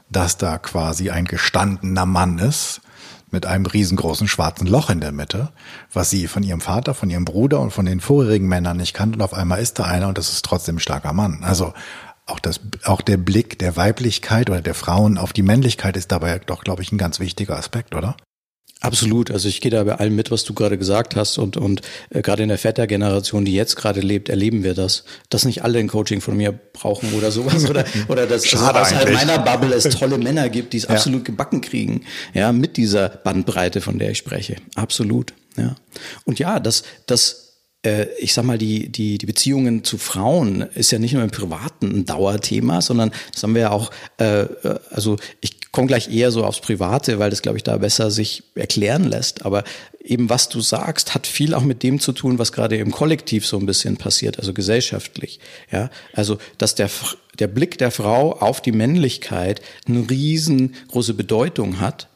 dass da quasi ein gestandener Mann ist, mit einem riesengroßen schwarzen Loch in der Mitte, was sie von ihrem Vater, von ihrem Bruder und von den vorherigen Männern nicht kannte. Und auf einmal ist da einer und das ist trotzdem ein starker Mann. Also auch das, auch der Blick der Weiblichkeit oder der Frauen auf die Männlichkeit ist dabei doch, glaube ich, ein ganz wichtiger Aspekt, oder? Absolut. Also ich gehe da bei allem mit, was du gerade gesagt hast und und äh, gerade in der Vetter-Generation, die jetzt gerade lebt, erleben wir das, dass nicht alle ein Coaching von mir brauchen oder sowas oder oder dass also außerhalb meiner Bubble es tolle Männer gibt, die es ja. absolut gebacken kriegen, ja, mit dieser Bandbreite, von der ich spreche. Absolut. Ja. Und ja, das das ich sag mal, die, die, die Beziehungen zu Frauen ist ja nicht nur im Privaten ein Dauerthema, sondern das haben wir ja auch, äh, äh also ich komme gleich eher so aufs Private, weil das, glaube ich, da besser sich erklären lässt. Aber eben, was du sagst, hat viel auch mit dem zu tun, was gerade im Kollektiv so ein bisschen passiert, also gesellschaftlich. Ja, also, dass der, der Blick der Frau auf die Männlichkeit eine riesengroße Bedeutung hat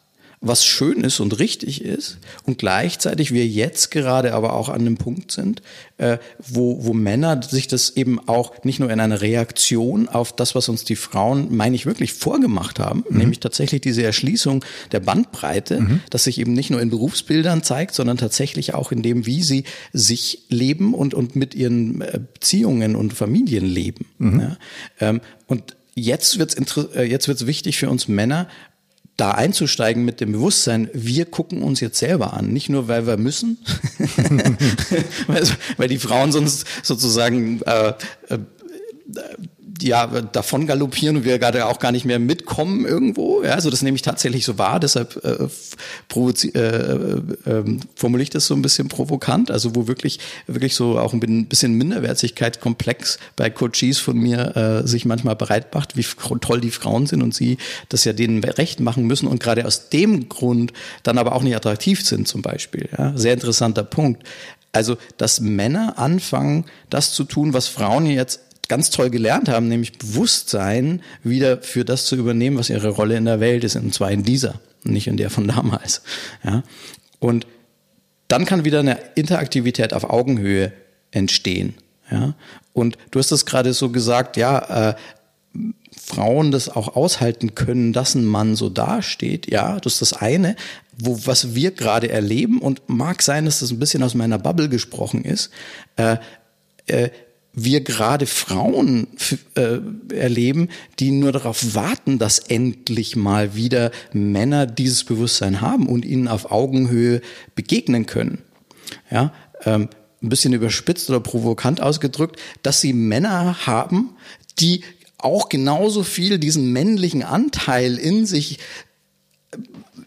was schön ist und richtig ist und gleichzeitig wir jetzt gerade aber auch an einem Punkt sind, äh, wo, wo Männer sich das eben auch nicht nur in einer Reaktion auf das, was uns die Frauen, meine ich, wirklich vorgemacht haben, mhm. nämlich tatsächlich diese Erschließung der Bandbreite, mhm. dass sich eben nicht nur in Berufsbildern zeigt, sondern tatsächlich auch in dem, wie sie sich leben und, und mit ihren äh, Beziehungen und Familien leben. Mhm. Ja? Ähm, und jetzt wird's äh, jetzt wird's wichtig für uns Männer, da einzusteigen mit dem Bewusstsein, wir gucken uns jetzt selber an. Nicht nur, weil wir müssen, weil die Frauen sonst sozusagen äh, äh, ja, davon galoppieren und wir gerade auch gar nicht mehr mitkommen irgendwo. Ja, also das nehme ich tatsächlich so wahr, deshalb äh, äh, äh, formuliere ich das so ein bisschen provokant, also wo wirklich, wirklich so auch ein bisschen Minderwertigkeitskomplex bei Coaches von mir äh, sich manchmal bereit macht, wie toll die Frauen sind und sie das ja denen recht machen müssen und gerade aus dem Grund dann aber auch nicht attraktiv sind zum Beispiel. Ja, sehr interessanter Punkt. Also, dass Männer anfangen, das zu tun, was Frauen jetzt ganz toll gelernt haben, nämlich Bewusstsein wieder für das zu übernehmen, was ihre Rolle in der Welt ist, und zwar in dieser, nicht in der von damals. Ja? Und dann kann wieder eine Interaktivität auf Augenhöhe entstehen. Ja? Und du hast es gerade so gesagt, ja, äh, Frauen das auch aushalten können, dass ein Mann so dasteht, ja, das ist das eine, wo was wir gerade erleben und mag sein, dass das ein bisschen aus meiner Bubble gesprochen ist. Äh, äh, wir gerade Frauen äh, erleben, die nur darauf warten, dass endlich mal wieder Männer dieses Bewusstsein haben und ihnen auf Augenhöhe begegnen können. Ja, ähm, ein bisschen überspitzt oder provokant ausgedrückt, dass sie Männer haben, die auch genauso viel diesen männlichen Anteil in sich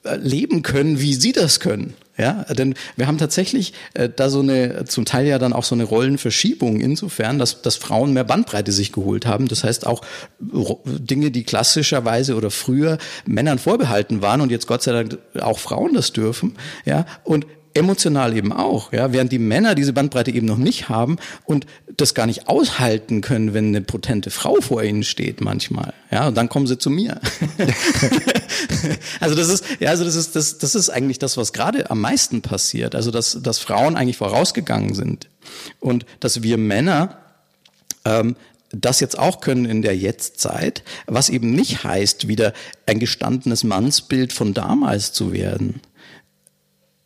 äh, leben können, wie sie das können. Ja, denn wir haben tatsächlich äh, da so eine, zum Teil ja dann auch so eine Rollenverschiebung insofern, dass, dass Frauen mehr Bandbreite sich geholt haben. Das heißt auch Dinge, die klassischerweise oder früher Männern vorbehalten waren und jetzt Gott sei Dank auch Frauen das dürfen. Ja, und emotional eben auch, ja, während die Männer diese Bandbreite eben noch nicht haben und das gar nicht aushalten können, wenn eine potente Frau vor ihnen steht manchmal, ja, und dann kommen sie zu mir. also das ist, ja, also das ist, das, das ist eigentlich das, was gerade am meisten passiert, also dass, dass Frauen eigentlich vorausgegangen sind und dass wir Männer ähm, das jetzt auch können in der Jetztzeit, was eben nicht heißt, wieder ein gestandenes Mannsbild von damals zu werden,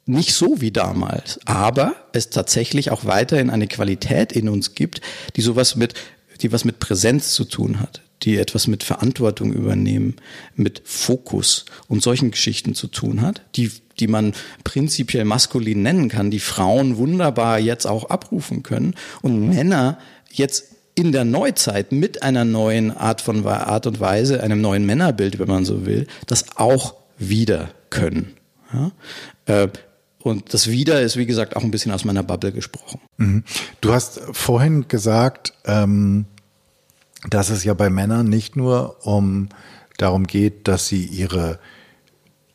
nicht so wie damals, aber es tatsächlich auch weiterhin eine Qualität in uns gibt, die sowas mit, die was mit Präsenz zu tun hat, die etwas mit Verantwortung übernehmen, mit Fokus und solchen Geschichten zu tun hat, die, die man prinzipiell maskulin nennen kann, die Frauen wunderbar jetzt auch abrufen können und Männer jetzt in der Neuzeit mit einer neuen Art von Art und Weise, einem neuen Männerbild, wenn man so will, das auch wieder können. Ja? Und das Wieder ist, wie gesagt, auch ein bisschen aus meiner Bubble gesprochen. Mhm. Du hast vorhin gesagt, ähm, dass es ja bei Männern nicht nur um darum geht, dass sie ihre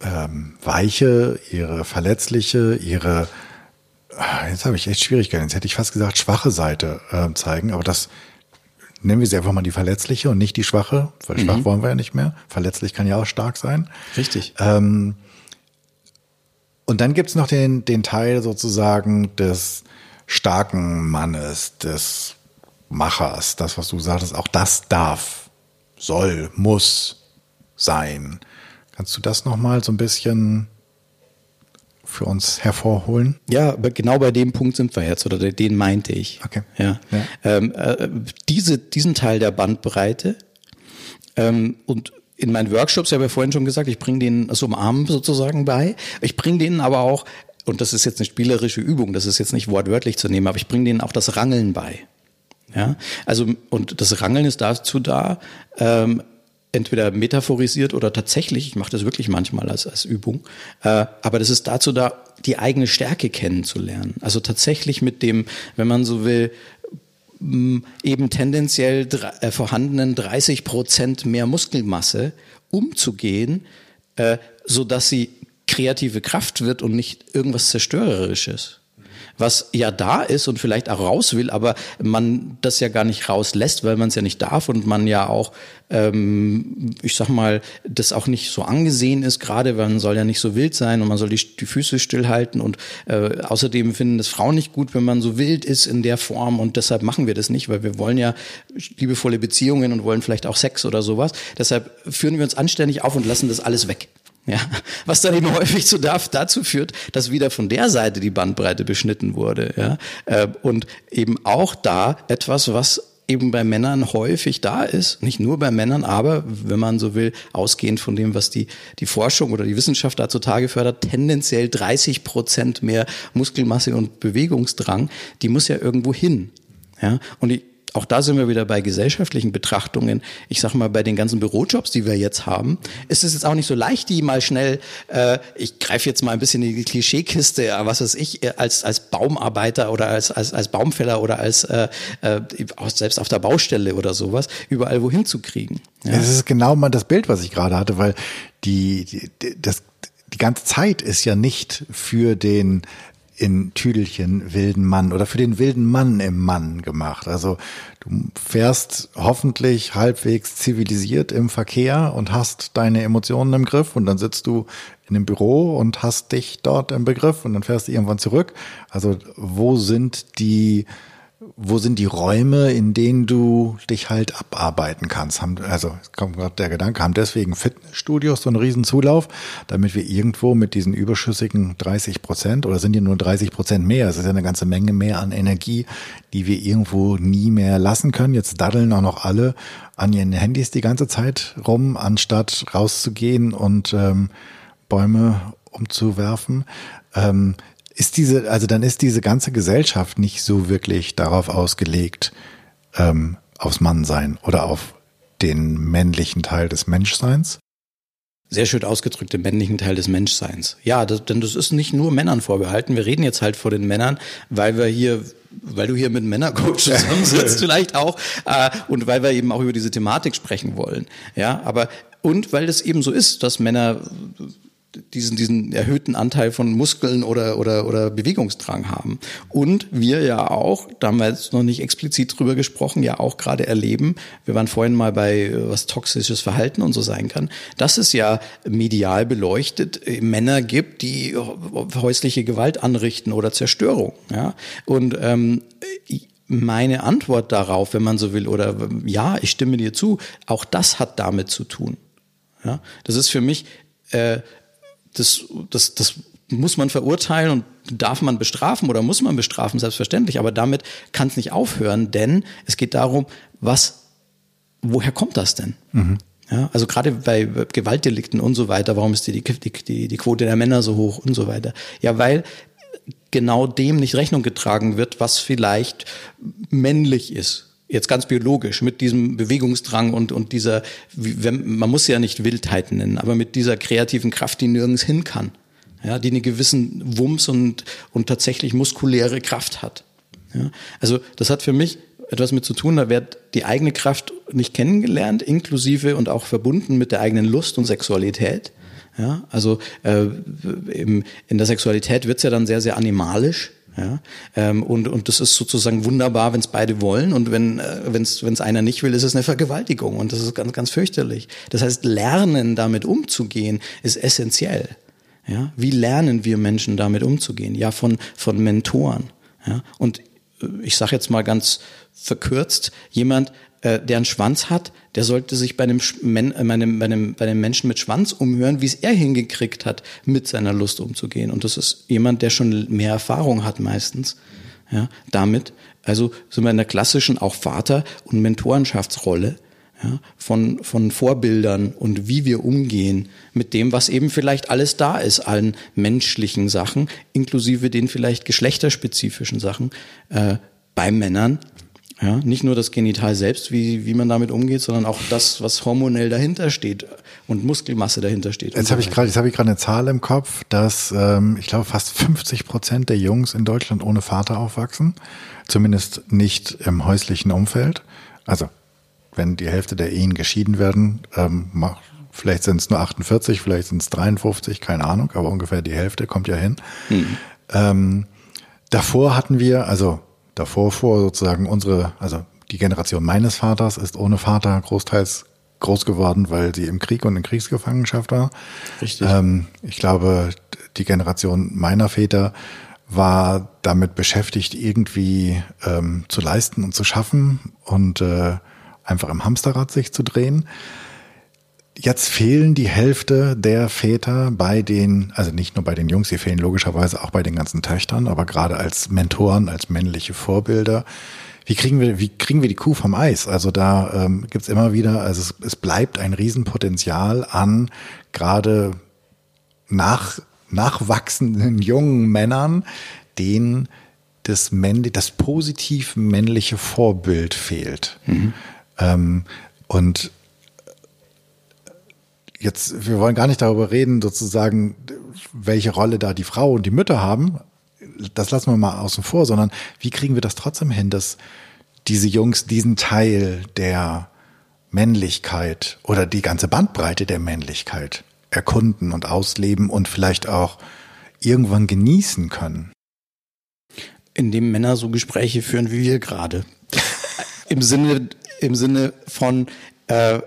ähm, weiche, ihre verletzliche, ihre ah, jetzt habe ich echt Schwierigkeiten. Jetzt hätte ich fast gesagt schwache Seite äh, zeigen, aber das nennen wir sie einfach mal die verletzliche und nicht die schwache, weil schwach mhm. wollen wir ja nicht mehr. Verletzlich kann ja auch stark sein. Richtig. Ähm, und dann gibt's noch den, den Teil sozusagen des starken Mannes, des Machers, das, was du sagtest, auch das darf, soll, muss sein. Kannst du das nochmal so ein bisschen für uns hervorholen? Ja, genau bei dem Punkt sind wir jetzt, oder den meinte ich. Okay. Ja. ja. Ähm, äh, diese, diesen Teil der Bandbreite ähm, und in meinen Workshops, ich habe ja vorhin schon gesagt, ich bringe denen so umarmen sozusagen bei. Ich bringe denen aber auch, und das ist jetzt eine spielerische Übung, das ist jetzt nicht wortwörtlich zu nehmen, aber ich bringe denen auch das Rangeln bei. Ja, also und das Rangeln ist dazu da, ähm, entweder metaphorisiert oder tatsächlich, ich mache das wirklich manchmal als, als Übung, äh, aber das ist dazu da, die eigene Stärke kennenzulernen. Also tatsächlich mit dem, wenn man so will, eben tendenziell äh, vorhandenen 30 Prozent mehr Muskelmasse umzugehen, äh, so dass sie kreative Kraft wird und nicht irgendwas zerstörerisches was ja da ist und vielleicht auch raus will, aber man das ja gar nicht rauslässt, weil man es ja nicht darf und man ja auch, ähm, ich sag mal, das auch nicht so angesehen ist, gerade weil man soll ja nicht so wild sein und man soll die, die Füße stillhalten und äh, außerdem finden das Frauen nicht gut, wenn man so wild ist in der Form und deshalb machen wir das nicht, weil wir wollen ja liebevolle Beziehungen und wollen vielleicht auch Sex oder sowas. Deshalb führen wir uns anständig auf und lassen das alles weg. Ja, was dann eben häufig zu dazu führt, dass wieder von der Seite die Bandbreite beschnitten wurde. Ja, äh, und eben auch da etwas, was eben bei Männern häufig da ist, nicht nur bei Männern, aber wenn man so will, ausgehend von dem, was die, die Forschung oder die Wissenschaft da zutage fördert, tendenziell 30 Prozent mehr Muskelmasse und Bewegungsdrang, die muss ja irgendwo hin. Ja, und ich, auch da sind wir wieder bei gesellschaftlichen Betrachtungen. Ich sage mal, bei den ganzen Bürojobs, die wir jetzt haben, ist es jetzt auch nicht so leicht, die mal schnell, äh, ich greife jetzt mal ein bisschen in die Klischeekiste, äh, was weiß ich, äh, als, als Baumarbeiter oder als, als, als Baumfäller oder als äh, äh, selbst auf der Baustelle oder sowas, überall wohin zu kriegen. Ja? Das ist genau mal das Bild, was ich gerade hatte, weil die, die, das, die ganze Zeit ist ja nicht für den in Tüdelchen wilden Mann oder für den wilden Mann im Mann gemacht. Also du fährst hoffentlich halbwegs zivilisiert im Verkehr und hast deine Emotionen im Griff und dann sitzt du in dem Büro und hast dich dort im Begriff und dann fährst du irgendwann zurück. Also wo sind die wo sind die Räume, in denen du dich halt abarbeiten kannst? Haben, also kommt gerade der Gedanke, haben deswegen Fitnessstudios so einen riesen Zulauf, damit wir irgendwo mit diesen überschüssigen 30 Prozent oder sind die nur 30 Prozent mehr? Es ist ja eine ganze Menge mehr an Energie, die wir irgendwo nie mehr lassen können. Jetzt daddeln auch noch alle an ihren Handys die ganze Zeit rum, anstatt rauszugehen und ähm, Bäume umzuwerfen. Ähm, ist diese, also dann ist diese ganze Gesellschaft nicht so wirklich darauf ausgelegt, ähm, aufs Mannsein oder auf den männlichen Teil des Menschseins? Sehr schön ausgedrückt, den männlichen Teil des Menschseins. Ja, das, denn das ist nicht nur Männern vorbehalten. Wir reden jetzt halt vor den Männern, weil wir hier weil du hier mit Männercoach zusammensitzt vielleicht auch äh, und weil wir eben auch über diese Thematik sprechen wollen. Ja, aber und weil das eben so ist, dass Männer diesen, diesen erhöhten Anteil von Muskeln oder, oder, oder Bewegungsdrang haben. Und wir ja auch, da noch nicht explizit drüber gesprochen, ja auch gerade erleben, wir waren vorhin mal bei, äh, was toxisches Verhalten und so sein kann, dass es ja medial beleuchtet äh, Männer gibt, die häusliche Gewalt anrichten oder Zerstörung. Ja? Und ähm, meine Antwort darauf, wenn man so will, oder ja, ich stimme dir zu, auch das hat damit zu tun. Ja? Das ist für mich äh, das, das, das muss man verurteilen und darf man bestrafen oder muss man bestrafen, selbstverständlich. Aber damit kann es nicht aufhören, denn es geht darum, was, woher kommt das denn? Mhm. Ja, also gerade bei Gewaltdelikten und so weiter, warum ist die, die, die, die Quote der Männer so hoch und so weiter? Ja, weil genau dem nicht Rechnung getragen wird, was vielleicht männlich ist jetzt ganz biologisch mit diesem Bewegungsdrang und, und dieser, man muss ja nicht Wildheit nennen, aber mit dieser kreativen Kraft, die nirgends hin kann, ja, die einen gewissen Wumms und, und tatsächlich muskuläre Kraft hat. Ja, also das hat für mich etwas mit zu tun, da wird die eigene Kraft nicht kennengelernt, inklusive und auch verbunden mit der eigenen Lust und Sexualität. Ja, also äh, im, in der Sexualität wird's ja dann sehr, sehr animalisch. Ja? Ähm, und, und das ist sozusagen wunderbar, wenn es beide wollen. Und wenn äh, wenn's, wenn's einer nicht will, ist es eine Vergewaltigung. Und das ist ganz, ganz fürchterlich. Das heißt, lernen, damit umzugehen, ist essentiell. Ja? Wie lernen wir Menschen damit umzugehen? Ja, von, von Mentoren. Ja? Und äh, ich sage jetzt mal ganz verkürzt, jemand, äh, der einen Schwanz hat, der sollte sich bei einem, Men, äh, bei, einem, bei, einem, bei einem Menschen mit Schwanz umhören, wie es er hingekriegt hat, mit seiner Lust umzugehen. Und das ist jemand, der schon mehr Erfahrung hat meistens. Ja, damit, also sind wir in der klassischen auch Vater- und Mentorenschaftsrolle ja, von, von Vorbildern und wie wir umgehen mit dem, was eben vielleicht alles da ist, allen menschlichen Sachen, inklusive den vielleicht geschlechterspezifischen Sachen äh, bei Männern ja, nicht nur das Genital selbst, wie, wie man damit umgeht, sondern auch das, was hormonell dahinter steht und Muskelmasse dahinter steht. Jetzt habe ich gerade, jetzt habe ich gerade eine Zahl im Kopf, dass ähm, ich glaube fast 50 Prozent der Jungs in Deutschland ohne Vater aufwachsen, zumindest nicht im häuslichen Umfeld. Also wenn die Hälfte der Ehen geschieden werden, ähm, vielleicht sind es nur 48, vielleicht sind es 53, keine Ahnung, aber ungefähr die Hälfte kommt ja hin. Mhm. Ähm, davor hatten wir, also davor vor sozusagen unsere, also die Generation meines Vaters ist ohne Vater großteils groß geworden, weil sie im Krieg und in Kriegsgefangenschaft war. Richtig. Ähm, ich glaube, die Generation meiner Väter war damit beschäftigt, irgendwie ähm, zu leisten und zu schaffen und äh, einfach im Hamsterrad sich zu drehen. Jetzt fehlen die Hälfte der Väter bei den, also nicht nur bei den Jungs, sie fehlen logischerweise auch bei den ganzen Töchtern, aber gerade als Mentoren, als männliche Vorbilder Wie kriegen wir, wie kriegen wir die Kuh vom Eis? Also da ähm, gibt's immer wieder, also es, es bleibt ein Riesenpotenzial an gerade nach, nachwachsenden jungen Männern, denen das, männlich, das positiv männliche Vorbild fehlt. Mhm. Ähm, und jetzt, wir wollen gar nicht darüber reden, sozusagen, welche Rolle da die Frau und die Mütter haben. Das lassen wir mal außen vor, sondern wie kriegen wir das trotzdem hin, dass diese Jungs diesen Teil der Männlichkeit oder die ganze Bandbreite der Männlichkeit erkunden und ausleben und vielleicht auch irgendwann genießen können? Indem Männer so Gespräche führen wie wir gerade. Im Sinne, im Sinne von, äh,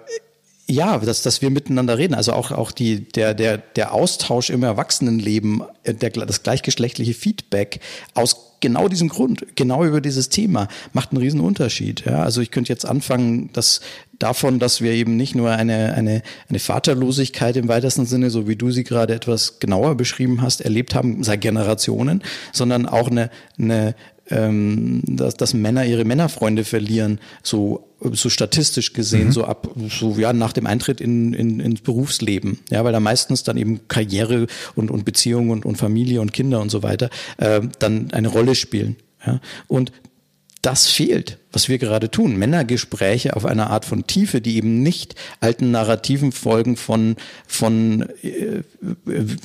ja, dass, dass wir miteinander reden. Also auch, auch die, der, der, der Austausch im Erwachsenenleben, äh, der, das gleichgeschlechtliche Feedback aus genau diesem Grund, genau über dieses Thema, macht einen riesen Unterschied. Ja, also ich könnte jetzt anfangen, dass davon, dass wir eben nicht nur eine, eine, eine Vaterlosigkeit im weitesten Sinne, so wie du sie gerade etwas genauer beschrieben hast, erlebt haben seit Generationen, sondern auch eine, eine ähm, dass, dass Männer ihre Männerfreunde verlieren, so so statistisch gesehen, mhm. so ab so ja nach dem Eintritt in, in ins Berufsleben, ja, weil da meistens dann eben Karriere und und Beziehung und und Familie und Kinder und so weiter äh, dann eine Rolle spielen. Ja. Und das fehlt, was wir gerade tun. Männergespräche auf einer Art von Tiefe, die eben nicht alten Narrativen folgen von, von äh,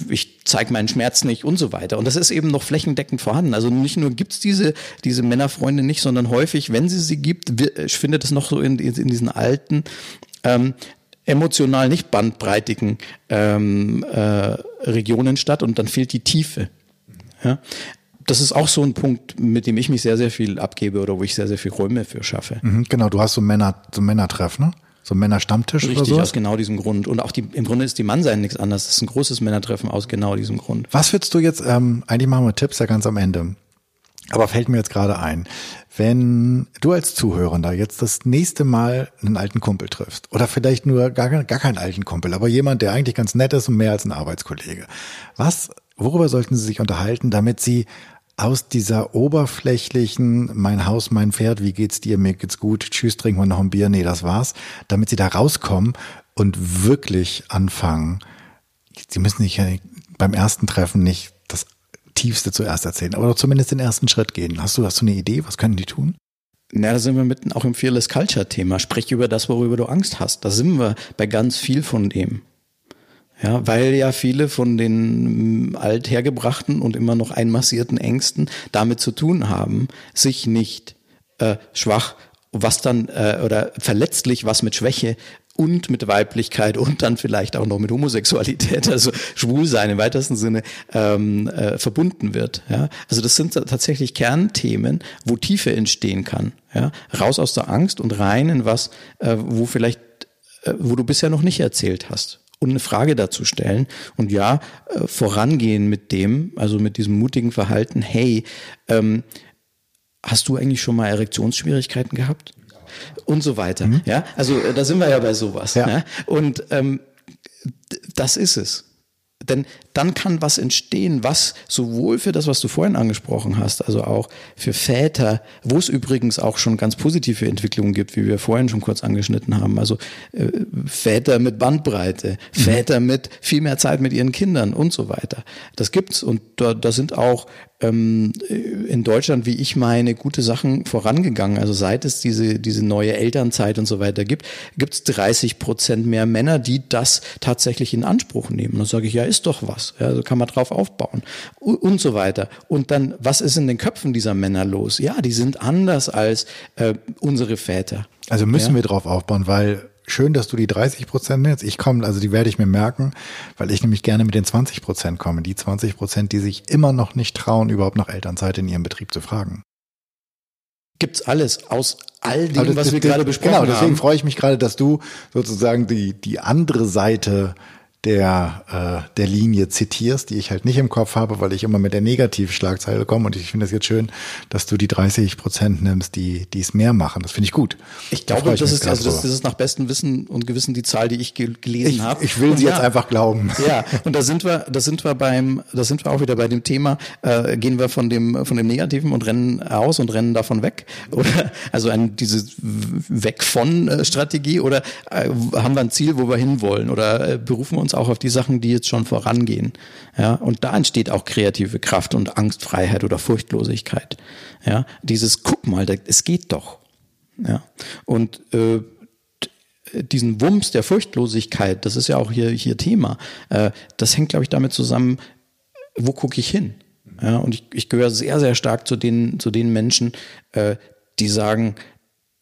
ich zeige meinen Schmerz nicht und so weiter. Und das ist eben noch flächendeckend vorhanden. Also nicht nur gibt's diese, diese Männerfreunde nicht, sondern häufig, wenn sie sie gibt, ich finde das noch so in, in diesen alten ähm, emotional nicht bandbreitigen ähm, äh, Regionen statt und dann fehlt die Tiefe. Ja? Das ist auch so ein Punkt, mit dem ich mich sehr, sehr viel abgebe oder wo ich sehr, sehr viel Räume für schaffe. Mhm, genau, du hast so Männer, so Männertreff, ne? So ein Männerstammtisch Richtig, oder so? aus genau diesem Grund. Und auch die, im Grunde ist die Mannsein nichts anderes. Das ist ein großes Männertreffen aus genau diesem Grund. Was würdest du jetzt, ähm, eigentlich machen wir Tipps ja ganz am Ende. Aber fällt mir jetzt gerade ein, wenn du als Zuhörender jetzt das nächste Mal einen alten Kumpel triffst oder vielleicht nur gar, gar keinen alten Kumpel, aber jemand, der eigentlich ganz nett ist und mehr als ein Arbeitskollege. Was, worüber sollten sie sich unterhalten, damit sie aus dieser oberflächlichen, mein Haus, mein Pferd, wie geht's dir, mir geht's gut, tschüss, trinken wir noch ein Bier, nee, das war's, damit sie da rauskommen und wirklich anfangen. Sie müssen nicht beim ersten Treffen nicht das Tiefste zuerst erzählen, aber doch zumindest den ersten Schritt gehen. Hast du, hast du eine Idee? Was können die tun? Na, da sind wir mitten auch im Fearless Culture Thema. Sprich über das, worüber du Angst hast. Da sind wir bei ganz viel von dem. Ja, weil ja viele von den mm, althergebrachten und immer noch einmassierten Ängsten damit zu tun haben, sich nicht äh, schwach, was dann äh, oder verletzlich, was mit Schwäche und mit Weiblichkeit und dann vielleicht auch noch mit Homosexualität, also Schwulsein im weitesten Sinne ähm, äh, verbunden wird. Ja? Also das sind tatsächlich Kernthemen, wo Tiefe entstehen kann. Ja? Raus aus der Angst und rein in was, äh, wo vielleicht, äh, wo du bisher noch nicht erzählt hast und eine Frage dazu stellen und ja, äh, vorangehen mit dem, also mit diesem mutigen Verhalten, hey, ähm, hast du eigentlich schon mal Erektionsschwierigkeiten gehabt? Und so weiter. Mhm. Ja, also äh, da sind wir ja bei sowas. Ja. ja? Und ähm, das ist es. Denn dann kann was entstehen, was sowohl für das, was du vorhin angesprochen hast, also auch für Väter, wo es übrigens auch schon ganz positive Entwicklungen gibt, wie wir vorhin schon kurz angeschnitten haben. Also äh, Väter mit Bandbreite, mhm. Väter mit viel mehr Zeit mit ihren Kindern und so weiter. Das gibt's und da, da sind auch ähm, in Deutschland, wie ich meine, gute Sachen vorangegangen. Also seit es diese, diese neue Elternzeit und so weiter gibt, gibt es 30 Prozent mehr Männer, die das tatsächlich in Anspruch nehmen. dann sage ich, ja, ist doch was. Ja, also kann man drauf aufbauen und so weiter. Und dann, was ist in den Köpfen dieser Männer los? Ja, die sind anders als äh, unsere Väter. Also müssen ja? wir drauf aufbauen, weil schön, dass du die 30 Prozent nennst. Ich komme, also die werde ich mir merken, weil ich nämlich gerne mit den 20 Prozent komme. Die 20 Prozent, die sich immer noch nicht trauen, überhaupt nach Elternzeit in ihrem Betrieb zu fragen. Gibt's alles aus all dem, das, was wir das, gerade besprochen haben. Genau, deswegen freue ich mich gerade, dass du sozusagen die, die andere Seite der, äh, der Linie zitierst, die ich halt nicht im Kopf habe, weil ich immer mit der Negativschlagzeile komme. Und ich finde es jetzt schön, dass du die 30 Prozent nimmst, die, die es mehr machen. Das finde ich gut. Ich glaube, da das, ist, also das, das, ist nach bestem Wissen und Gewissen die Zahl, die ich gelesen habe. Ich will sie ja, jetzt einfach glauben. Ja, und da sind wir, da sind wir beim, da sind wir auch wieder bei dem Thema, äh, gehen wir von dem, von dem Negativen und rennen aus und rennen davon weg? Oder also ein, diese Weg von äh, Strategie oder äh, haben wir ein Ziel, wo wir hinwollen? Oder äh, berufen wir uns auch auf die Sachen, die jetzt schon vorangehen? Ja, und da entsteht auch kreative Kraft und Angstfreiheit oder Furchtlosigkeit. Ja, dieses guck mal, es geht doch. Ja, und äh, diesen Wumms der Furchtlosigkeit, das ist ja auch hier, hier Thema, äh, das hängt, glaube ich, damit zusammen, wo gucke ich hin? Ja, und ich, ich gehöre sehr, sehr stark zu den, zu den Menschen, äh, die sagen,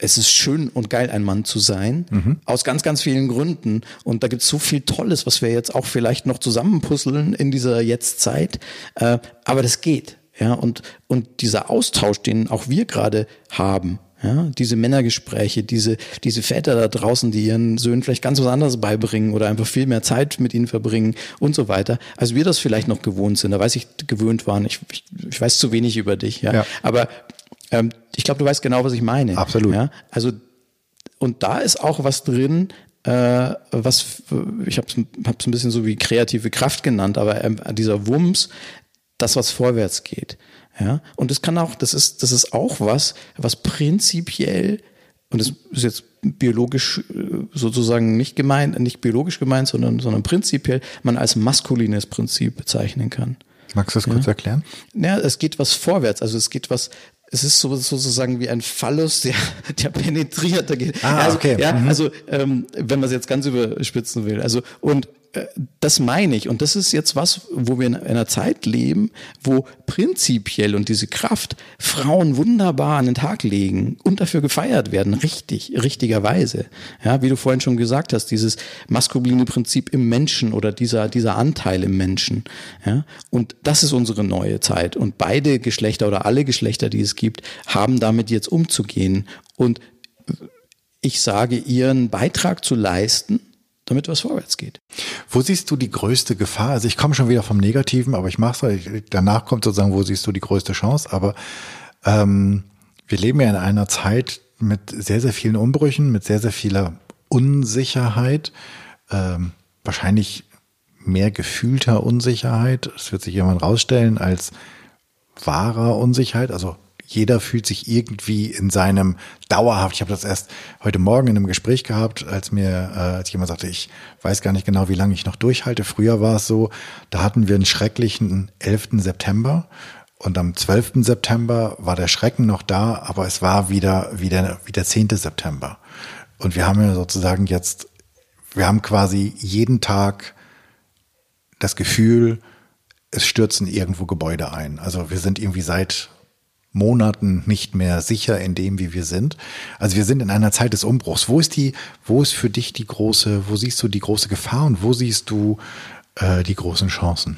es ist schön und geil, ein Mann zu sein, mhm. aus ganz, ganz vielen Gründen. Und da gibt es so viel Tolles, was wir jetzt auch vielleicht noch zusammenpuzzeln in dieser Jetztzeit. Äh, aber das geht. Ja, und, und dieser Austausch, den auch wir gerade haben, ja, diese Männergespräche, diese, diese Väter da draußen, die ihren Söhnen vielleicht ganz was anderes beibringen oder einfach viel mehr Zeit mit ihnen verbringen und so weiter, als wir das vielleicht noch gewohnt sind. Da weiß ich, gewöhnt waren. Ich, ich, ich weiß zu wenig über dich, ja. ja. Aber ähm, ich glaube, du weißt genau, was ich meine. Absolut. Ja? Also, und da ist auch was drin, äh, was, ich habe es ein bisschen so wie kreative Kraft genannt, aber ähm, dieser Wumms, das, was vorwärts geht. Ja, und das kann auch, das ist, das ist auch was, was prinzipiell, und das ist jetzt biologisch äh, sozusagen nicht gemeint, nicht biologisch gemeint, sondern, sondern prinzipiell man als maskulines Prinzip bezeichnen kann. Magst du das kurz erklären? Ja, es geht was vorwärts, also es geht was, es ist so, sozusagen wie ein Phallus, der, der penetriert. Der geht. Ah, also, okay. Ja, mhm. also ähm, wenn man es jetzt ganz überspitzen will. Also und das meine ich. Und das ist jetzt was, wo wir in einer Zeit leben, wo prinzipiell und diese Kraft Frauen wunderbar an den Tag legen und dafür gefeiert werden, richtig, richtigerweise. Ja, wie du vorhin schon gesagt hast, dieses maskuline Prinzip im Menschen oder dieser, dieser Anteil im Menschen. Ja, und das ist unsere neue Zeit. Und beide Geschlechter oder alle Geschlechter, die es gibt, haben damit jetzt umzugehen. Und ich sage, ihren Beitrag zu leisten, damit was vorwärts geht. Wo siehst du die größte Gefahr? Also ich komme schon wieder vom Negativen, aber ich mache es, danach kommt sozusagen, wo siehst du die größte Chance? Aber ähm, wir leben ja in einer Zeit mit sehr, sehr vielen Umbrüchen, mit sehr, sehr vieler Unsicherheit, ähm, wahrscheinlich mehr gefühlter Unsicherheit. Es wird sich irgendwann rausstellen als wahrer Unsicherheit, also jeder fühlt sich irgendwie in seinem dauerhaft. Ich habe das erst heute Morgen in einem Gespräch gehabt, als mir, äh, als jemand sagte, ich weiß gar nicht genau, wie lange ich noch durchhalte. Früher war es so, da hatten wir einen schrecklichen 11. September und am 12. September war der Schrecken noch da, aber es war wieder, wieder, wieder 10. September. Und wir haben ja sozusagen jetzt, wir haben quasi jeden Tag das Gefühl, es stürzen irgendwo Gebäude ein. Also wir sind irgendwie seit Monaten nicht mehr sicher in dem, wie wir sind. Also wir sind in einer Zeit des Umbruchs. Wo ist die, wo ist für dich die große, wo siehst du die große Gefahr und wo siehst du äh, die großen Chancen?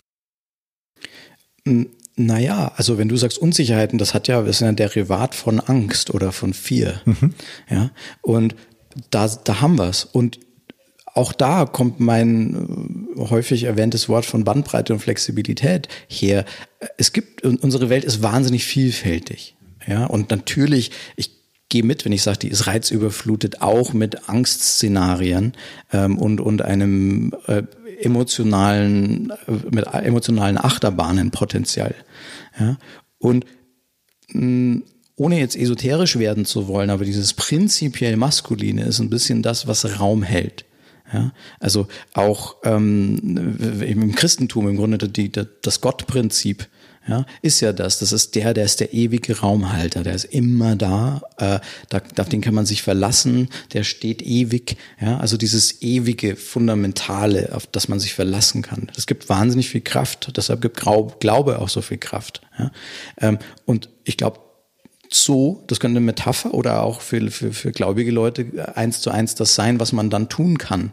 Naja, also wenn du sagst Unsicherheiten, das hat ja, das ist ja ein Derivat von Angst oder von Fear. Mhm. Ja. Und da, da haben wir es. Und auch da kommt mein äh, häufig erwähntes Wort von Bandbreite und Flexibilität her. Es gibt, unsere Welt ist wahnsinnig vielfältig. Ja, und natürlich, ich gehe mit, wenn ich sage, die ist reizüberflutet, auch mit Angstszenarien ähm, und, und einem äh, emotionalen, äh, mit emotionalen Achterbahnen potenziell. Ja, und mh, ohne jetzt esoterisch werden zu wollen, aber dieses prinzipiell Maskuline ist ein bisschen das, was Raum hält. Ja, also auch ähm, im Christentum im Grunde die, die, das Gottprinzip ja, ist ja das. Das ist der, der ist der ewige Raumhalter, der ist immer da, äh, da, auf den kann man sich verlassen, der steht ewig. Ja, also dieses ewige, fundamentale, auf das man sich verlassen kann. Das gibt wahnsinnig viel Kraft. Deshalb gibt Glaube auch so viel Kraft. Ja, ähm, und ich glaube, so, das könnte eine Metapher oder auch für, für, für gläubige Leute eins zu eins das sein, was man dann tun kann.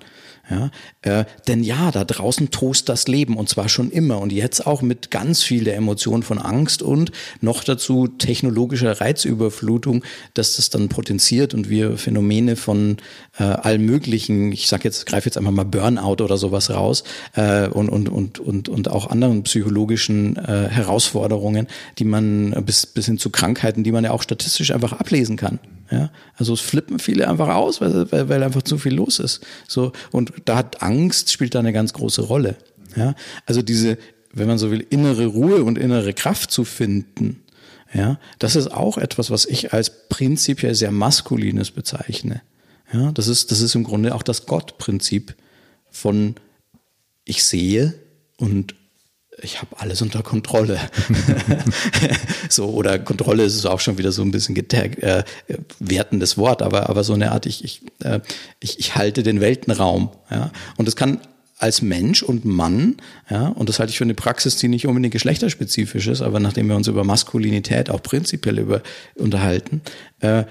Ja, äh, denn ja, da draußen tost das Leben und zwar schon immer und jetzt auch mit ganz viel der Emotionen von Angst und noch dazu technologischer Reizüberflutung, dass das dann potenziert und wir Phänomene von äh, allen möglichen, ich sag jetzt, greife jetzt einfach mal Burnout oder sowas raus äh, und, und, und, und, und auch anderen psychologischen äh, Herausforderungen, die man bis, bis hin zu Krankheiten, die man ja auch statistisch einfach ablesen kann. Ja, also es flippen viele einfach aus, weil, weil, weil einfach zu viel los ist. So und da hat Angst spielt da eine ganz große Rolle. Ja, also diese, wenn man so will, innere Ruhe und innere Kraft zu finden. Ja, das ist auch etwas, was ich als prinzipiell sehr maskulines bezeichne. Ja, das ist, das ist im Grunde auch das Gottprinzip von ich sehe und ich habe alles unter Kontrolle. so, oder Kontrolle ist auch schon wieder so ein bisschen getaggt, äh, wertendes Wort, aber, aber so eine Art, ich, ich, äh, ich, ich halte den Weltenraum. Ja? Und das kann als Mensch und Mann, ja, und das halte ich für eine Praxis, die nicht unbedingt geschlechterspezifisch ist, aber nachdem wir uns über Maskulinität auch prinzipiell über, unterhalten, äh,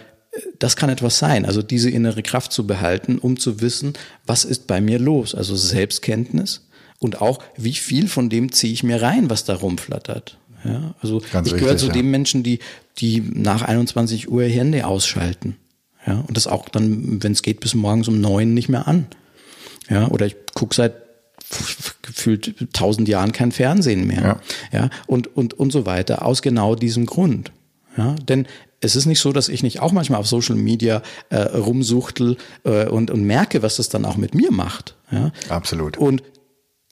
das kann etwas sein, also diese innere Kraft zu behalten, um zu wissen, was ist bei mir los, also Selbstkenntnis, und auch, wie viel von dem ziehe ich mir rein, was da rumflattert. Ja, also Ganz ich gehöre zu ja. den Menschen, die, die nach 21 Uhr Hände ausschalten. Ja, und das auch dann, wenn es geht, bis morgens um neun nicht mehr an. Ja, oder ich gucke seit gefühlt tausend Jahren kein Fernsehen mehr. Ja. ja, und, und, und so weiter, aus genau diesem Grund. Ja, denn es ist nicht so, dass ich nicht auch manchmal auf Social Media äh, rumsuchtel äh, und, und merke, was das dann auch mit mir macht. Ja? Absolut. Und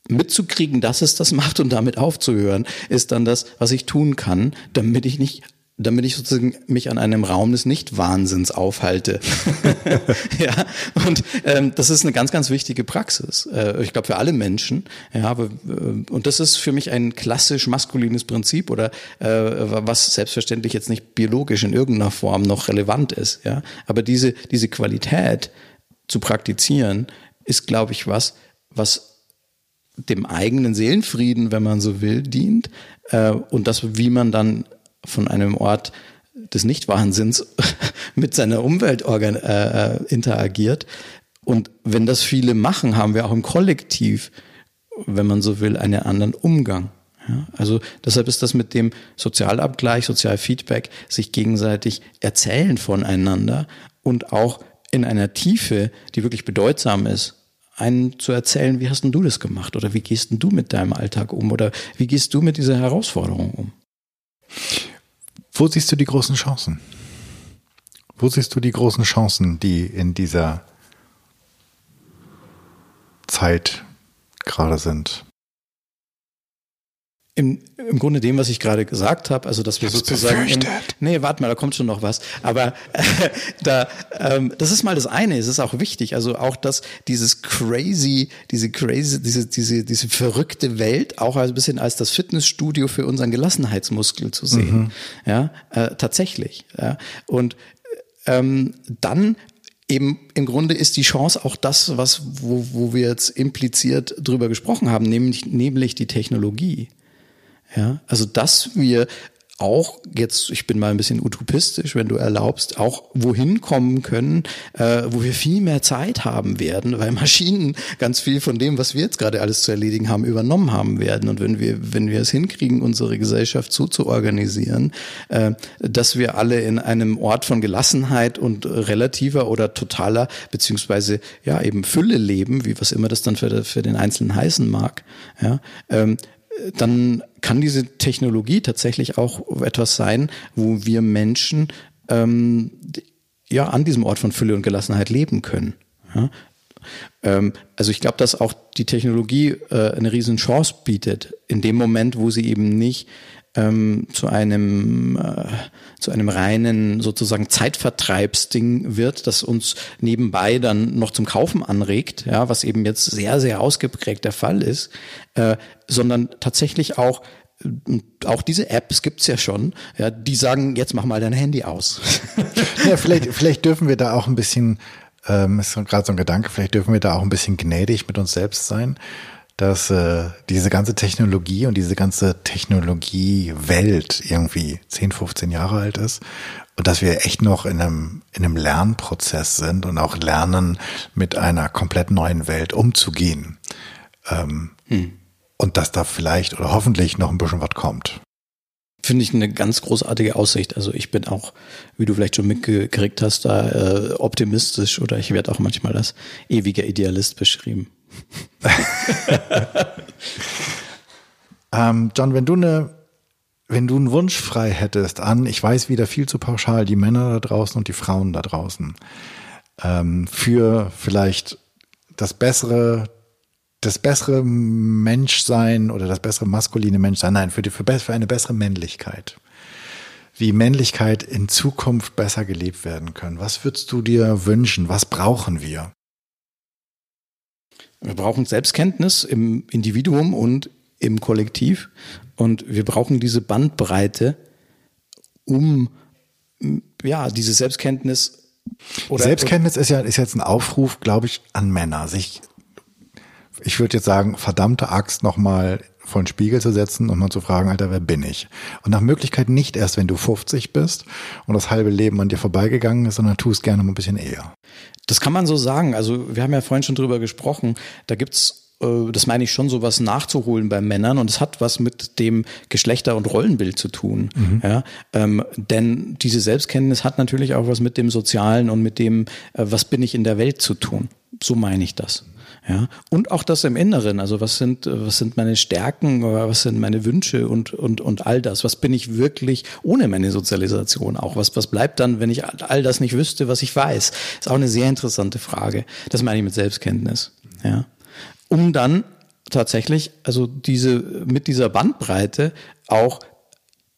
mitzukriegen, dass es das macht und damit aufzuhören, ist dann das, was ich tun kann, damit ich nicht damit ich sozusagen mich an einem Raum des Nicht-Wahnsinns aufhalte. ja, und ähm, das ist eine ganz, ganz wichtige Praxis. Äh, ich glaube für alle Menschen. Ja, aber, äh, und das ist für mich ein klassisch maskulines Prinzip oder äh, was selbstverständlich jetzt nicht biologisch in irgendeiner Form noch relevant ist. Ja, aber diese diese Qualität zu praktizieren ist, glaube ich, was was dem eigenen Seelenfrieden, wenn man so will, dient äh, und das, wie man dann von einem Ort des Nichtwahnsinns mit seiner Umwelt äh, äh, interagiert. Und wenn das viele machen, haben wir auch im Kollektiv, wenn man so will, einen anderen Umgang. Ja, also deshalb ist das mit dem Sozialabgleich, Sozialfeedback, sich gegenseitig erzählen voneinander und auch in einer Tiefe, die wirklich bedeutsam ist, einen zu erzählen, wie hast denn du das gemacht oder wie gehst denn du mit deinem Alltag um oder wie gehst du mit dieser Herausforderung um? Wo siehst du die großen Chancen? Wo siehst du die großen Chancen, die in dieser Zeit gerade sind? Im, im Grunde dem, was ich gerade gesagt habe, also dass wir sozusagen. Im, nee, warte mal, da kommt schon noch was. Aber äh, da, ähm, das ist mal das eine, es ist auch wichtig. Also auch, dass dieses crazy, diese crazy, diese, diese, diese verrückte Welt auch ein bisschen als das Fitnessstudio für unseren Gelassenheitsmuskel zu sehen. Mhm. Ja, äh, tatsächlich. Ja. Und ähm, dann eben im Grunde ist die Chance auch das, was, wo, wo wir jetzt impliziert drüber gesprochen haben, nämlich, nämlich die Technologie. Ja, also dass wir auch jetzt, ich bin mal ein bisschen utopistisch, wenn du erlaubst, auch wohin kommen können, äh, wo wir viel mehr Zeit haben werden, weil Maschinen ganz viel von dem, was wir jetzt gerade alles zu erledigen haben, übernommen haben werden. Und wenn wir, wenn wir es hinkriegen, unsere Gesellschaft so zu organisieren, äh, dass wir alle in einem Ort von Gelassenheit und relativer oder totaler, beziehungsweise ja eben Fülle leben, wie was immer das dann für, für den Einzelnen heißen mag, ja, ähm, dann kann diese Technologie tatsächlich auch etwas sein, wo wir Menschen ähm, ja an diesem Ort von Fülle und Gelassenheit leben können. Ja? Ähm, also ich glaube, dass auch die Technologie äh, eine riesen Chance bietet, in dem Moment, wo sie eben nicht ähm, zu einem äh, zu einem reinen sozusagen Zeitvertreibsding wird, das uns nebenbei dann noch zum Kaufen anregt, ja, was eben jetzt sehr sehr ausgeprägt der Fall ist, äh, sondern tatsächlich auch äh, auch diese Apps gibt's ja schon, ja, die sagen, jetzt mach mal dein Handy aus. ja, vielleicht, vielleicht dürfen wir da auch ein bisschen, ähm, ist gerade so ein Gedanke, vielleicht dürfen wir da auch ein bisschen gnädig mit uns selbst sein dass äh, diese ganze Technologie und diese ganze Technologiewelt irgendwie 10, 15 Jahre alt ist und dass wir echt noch in einem, in einem Lernprozess sind und auch lernen, mit einer komplett neuen Welt umzugehen. Ähm, hm. Und dass da vielleicht oder hoffentlich noch ein bisschen was kommt. Finde ich eine ganz großartige Aussicht. Also ich bin auch, wie du vielleicht schon mitgekriegt hast, da äh, optimistisch oder ich werde auch manchmal als ewiger Idealist beschrieben. ähm, John, wenn du eine wenn du einen Wunsch frei hättest an, ich weiß wieder viel zu pauschal, die Männer da draußen und die Frauen da draußen, ähm, für vielleicht das bessere, das bessere Menschsein oder das bessere maskuline Menschsein, nein, für, die, für, für eine bessere Männlichkeit. Wie Männlichkeit in Zukunft besser gelebt werden kann. Was würdest du dir wünschen? Was brauchen wir? Wir brauchen Selbstkenntnis im Individuum und im Kollektiv. Und wir brauchen diese Bandbreite, um ja, diese Selbstkenntnis oder Selbstkenntnis ist ja ist jetzt ein Aufruf, glaube ich, an Männer, sich ich würde jetzt sagen, verdammte Axt nochmal vor den Spiegel zu setzen und mal zu fragen, Alter, wer bin ich? Und nach Möglichkeit nicht erst, wenn du 50 bist und das halbe Leben an dir vorbeigegangen ist, sondern tu es gerne mal ein bisschen eher. Das kann man so sagen. Also wir haben ja vorhin schon drüber gesprochen. Da gibt's äh, das meine ich schon, so was nachzuholen bei Männern und es hat was mit dem Geschlechter- und Rollenbild zu tun. Mhm. Ja, ähm, denn diese Selbstkenntnis hat natürlich auch was mit dem Sozialen und mit dem, äh, was bin ich in der Welt zu tun. So meine ich das. Ja, und auch das im Inneren. Also was sind, was sind meine Stärken oder was sind meine Wünsche und, und, und all das? Was bin ich wirklich ohne meine Sozialisation auch? Was, was bleibt dann, wenn ich all das nicht wüsste, was ich weiß? Ist auch eine sehr interessante Frage. Das meine ich mit Selbstkenntnis. Ja um dann tatsächlich, also diese, mit dieser Bandbreite auch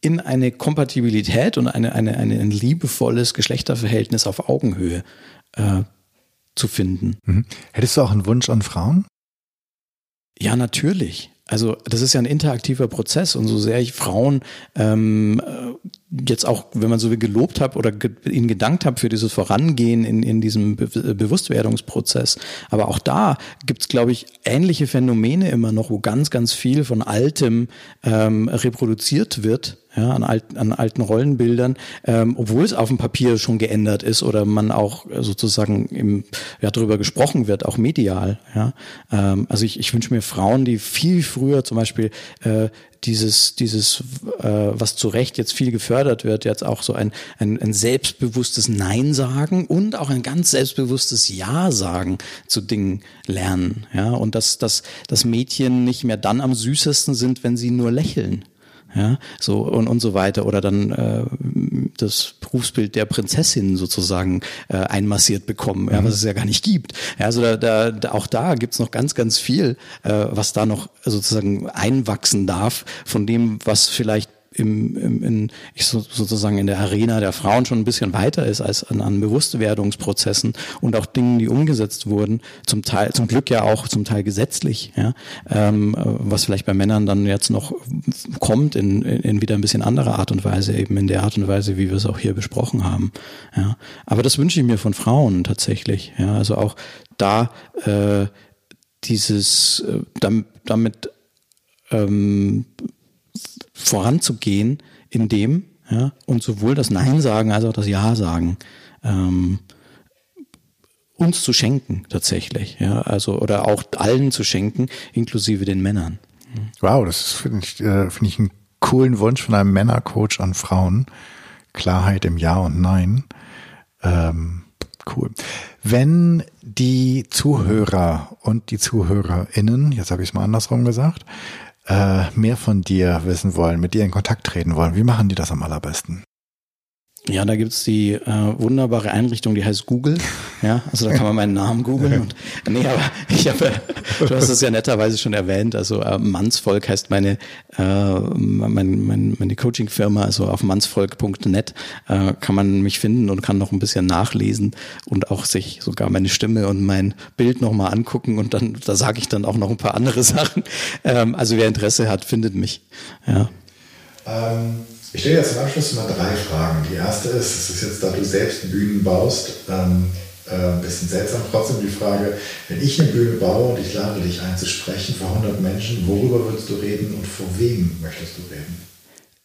in eine Kompatibilität und eine, eine, eine ein liebevolles Geschlechterverhältnis auf Augenhöhe äh, zu finden. Mhm. Hättest du auch einen Wunsch an Frauen? Ja, natürlich. Also das ist ja ein interaktiver Prozess und so sehr ich Frauen ähm, jetzt auch, wenn man so wie gelobt habe oder ge ihnen gedankt habe für dieses Vorangehen in, in diesem Be Bewusstwerdungsprozess, aber auch da gibt es, glaube ich, ähnliche Phänomene immer noch, wo ganz, ganz viel von Altem ähm, reproduziert wird ja, an, alt, an alten Rollenbildern, ähm, obwohl es auf dem Papier schon geändert ist oder man auch sozusagen im, ja, darüber gesprochen wird, auch medial. Ja. Ähm, also ich, ich wünsche mir Frauen, die viel früher zum Beispiel äh, dieses, dieses, äh, was zu Recht jetzt viel gefördert wird, jetzt auch so ein, ein, ein selbstbewusstes Nein sagen und auch ein ganz selbstbewusstes Ja sagen zu Dingen lernen. Ja, und dass, dass, dass Mädchen nicht mehr dann am süßesten sind, wenn sie nur lächeln ja, so und, und so weiter oder dann äh, das Berufsbild der Prinzessin sozusagen äh, einmassiert bekommen, ja, was es ja gar nicht gibt. Ja, also da, da, da auch da gibt's noch ganz, ganz viel, äh, was da noch sozusagen einwachsen darf von dem, was vielleicht im, im in, ich so, sozusagen in der Arena der Frauen schon ein bisschen weiter ist als an, an Bewusstwerdungsprozessen und auch Dingen, die umgesetzt wurden, zum Teil, zum Glück ja auch zum Teil gesetzlich, ja, ähm, was vielleicht bei Männern dann jetzt noch kommt in, in, in wieder ein bisschen anderer Art und Weise, eben in der Art und Weise, wie wir es auch hier besprochen haben. Ja. Aber das wünsche ich mir von Frauen tatsächlich. Ja, also auch da äh, dieses äh, damit, damit ähm, voranzugehen in dem, ja, und sowohl das Nein sagen als auch das Ja sagen, ähm, uns zu schenken tatsächlich, ja, also oder auch allen zu schenken, inklusive den Männern. Wow, das finde ich, äh, ich einen coolen Wunsch von einem Männercoach an Frauen. Klarheit im Ja und Nein. Ähm, cool. Wenn die Zuhörer und die ZuhörerInnen, jetzt habe ich es mal andersrum gesagt, äh, mehr von dir wissen wollen, mit dir in Kontakt treten wollen, wie machen die das am allerbesten? Ja, da gibt's die äh, wunderbare Einrichtung, die heißt Google. Ja, also da kann man meinen Namen googeln. Und, nee, aber ich habe, du hast es ja netterweise schon erwähnt. Also äh, Mannsvolk heißt meine äh, mein, mein, meine Coaching-Firma. Also auf mannsvolk.net äh, kann man mich finden und kann noch ein bisschen nachlesen und auch sich sogar meine Stimme und mein Bild nochmal angucken. Und dann da sage ich dann auch noch ein paar andere Sachen. Ähm, also wer Interesse hat, findet mich. Ja. Ähm ich stelle jetzt zum Abschluss mal drei Fragen. Die erste ist, es ist jetzt, da du selbst Bühnen baust, ähm, äh, ein bisschen seltsam. Trotzdem die Frage, wenn ich eine Bühne baue und ich lade dich ein zu sprechen vor 100 Menschen, worüber würdest du reden und vor wem möchtest du reden?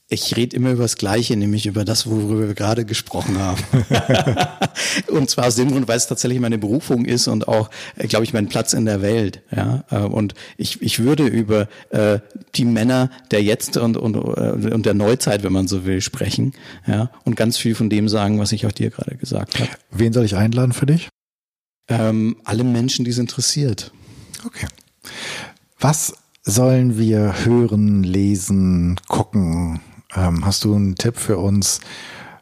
Ich rede immer über das Gleiche, nämlich über das, worüber wir gerade gesprochen haben. und zwar aus dem Grund, weil es tatsächlich meine Berufung ist und auch, äh, glaube ich, mein Platz in der Welt. Ja, äh, und ich, ich würde über äh, die Männer der Jetzt und, und, äh, und der Neuzeit, wenn man so will, sprechen. Ja, und ganz viel von dem sagen, was ich auch dir gerade gesagt habe. Wen soll ich einladen für dich? Ähm, alle Menschen, die es interessiert. Okay. Was sollen wir hören, lesen, gucken, hast du einen Tipp für uns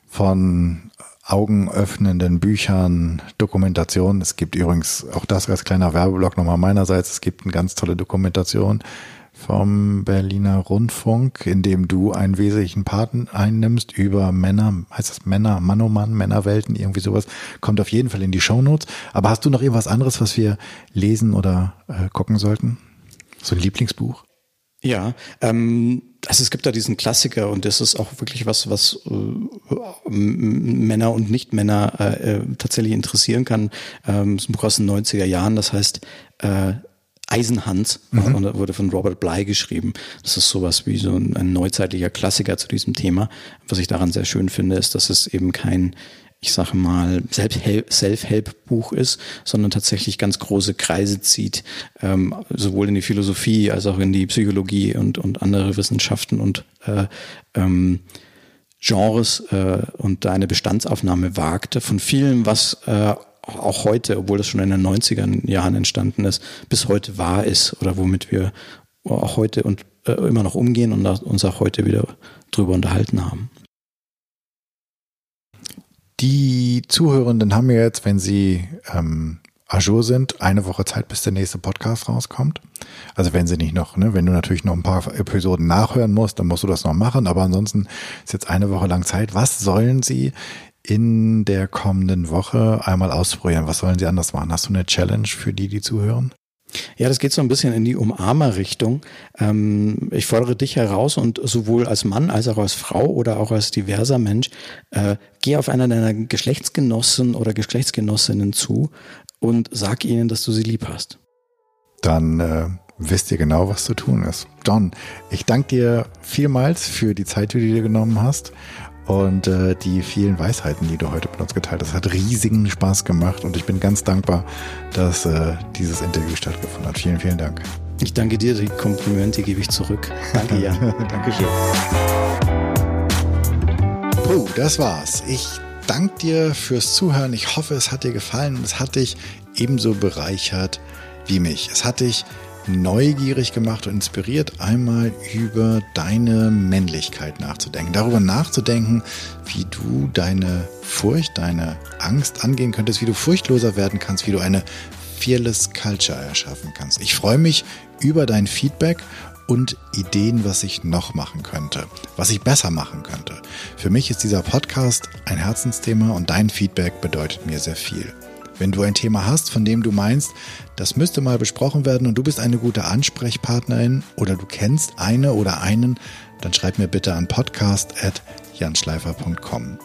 von augenöffnenden Büchern, Dokumentation? Es gibt übrigens auch das als kleiner Werbeblock nochmal meinerseits. Es gibt eine ganz tolle Dokumentation vom Berliner Rundfunk, in dem du einen wesentlichen Paten einnimmst über Männer, heißt das Männer, Mann oh Mann, Männerwelten, irgendwie sowas, kommt auf jeden Fall in die Shownotes. Aber hast du noch irgendwas anderes, was wir lesen oder äh, gucken sollten? So ein Lieblingsbuch? Ja, ähm, also es gibt da diesen Klassiker und das ist auch wirklich was, was äh, Männer und Nicht-Männer äh, äh, tatsächlich interessieren kann. Ähm, das ist ein Buch aus den 90er Jahren, das heißt äh, Eisenhans mhm. und wurde von Robert Bly geschrieben. Das ist sowas wie so ein, ein neuzeitlicher Klassiker zu diesem Thema. Was ich daran sehr schön finde, ist, dass es eben kein ich sage mal, Self-Help-Buch ist, sondern tatsächlich ganz große Kreise zieht, ähm, sowohl in die Philosophie als auch in die Psychologie und, und andere Wissenschaften und äh, ähm, Genres äh, und da eine Bestandsaufnahme wagte von vielem, was äh, auch heute, obwohl das schon in den 90er Jahren entstanden ist, bis heute wahr ist oder womit wir auch heute und äh, immer noch umgehen und uns auch heute wieder drüber unterhalten haben. Die Zuhörenden haben ja jetzt, wenn sie ähm, Azure sind, eine Woche Zeit, bis der nächste Podcast rauskommt. Also wenn sie nicht noch, ne, wenn du natürlich noch ein paar Episoden nachhören musst, dann musst du das noch machen. Aber ansonsten ist jetzt eine Woche lang Zeit. Was sollen sie in der kommenden Woche einmal ausprobieren? Was sollen sie anders machen? Hast du eine Challenge für die, die zuhören? Ja, das geht so ein bisschen in die Umarmer-Richtung. Ähm, ich fordere dich heraus und sowohl als Mann als auch als Frau oder auch als diverser Mensch, äh, geh auf einer deiner Geschlechtsgenossen oder Geschlechtsgenossinnen zu und sag ihnen, dass du sie lieb hast. Dann äh, wisst ihr genau, was zu tun ist. John, ich danke dir vielmals für die Zeit, die du dir genommen hast und äh, die vielen Weisheiten, die du heute mit uns geteilt hast. Hat riesigen Spaß gemacht und ich bin ganz dankbar, dass äh, dieses Interview stattgefunden hat. Vielen, vielen Dank. Ich danke dir, die Komplimente gebe ich zurück. Danke, Jan. Dankeschön. Puh, das war's. Ich danke dir fürs Zuhören. Ich hoffe, es hat dir gefallen und es hat dich ebenso bereichert wie mich. Es hat dich neugierig gemacht und inspiriert, einmal über deine Männlichkeit nachzudenken. Darüber nachzudenken, wie du deine Furcht, deine Angst angehen könntest, wie du furchtloser werden kannst, wie du eine Fearless Culture erschaffen kannst. Ich freue mich über dein Feedback und Ideen, was ich noch machen könnte, was ich besser machen könnte. Für mich ist dieser Podcast ein Herzensthema und dein Feedback bedeutet mir sehr viel. Wenn du ein Thema hast, von dem du meinst, das müsste mal besprochen werden und du bist eine gute Ansprechpartnerin oder du kennst eine oder einen, dann schreib mir bitte an podcast.janschleifer.com.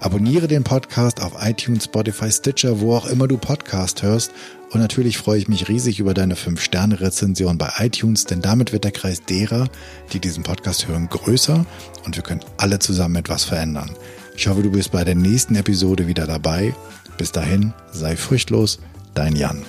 Abonniere den Podcast auf iTunes, Spotify, Stitcher, wo auch immer du Podcast hörst. Und natürlich freue ich mich riesig über deine 5-Sterne-Rezension bei iTunes, denn damit wird der Kreis derer, die diesen Podcast hören, größer und wir können alle zusammen etwas verändern. Ich hoffe, du bist bei der nächsten Episode wieder dabei bis dahin, sei furchtlos, dein Jan.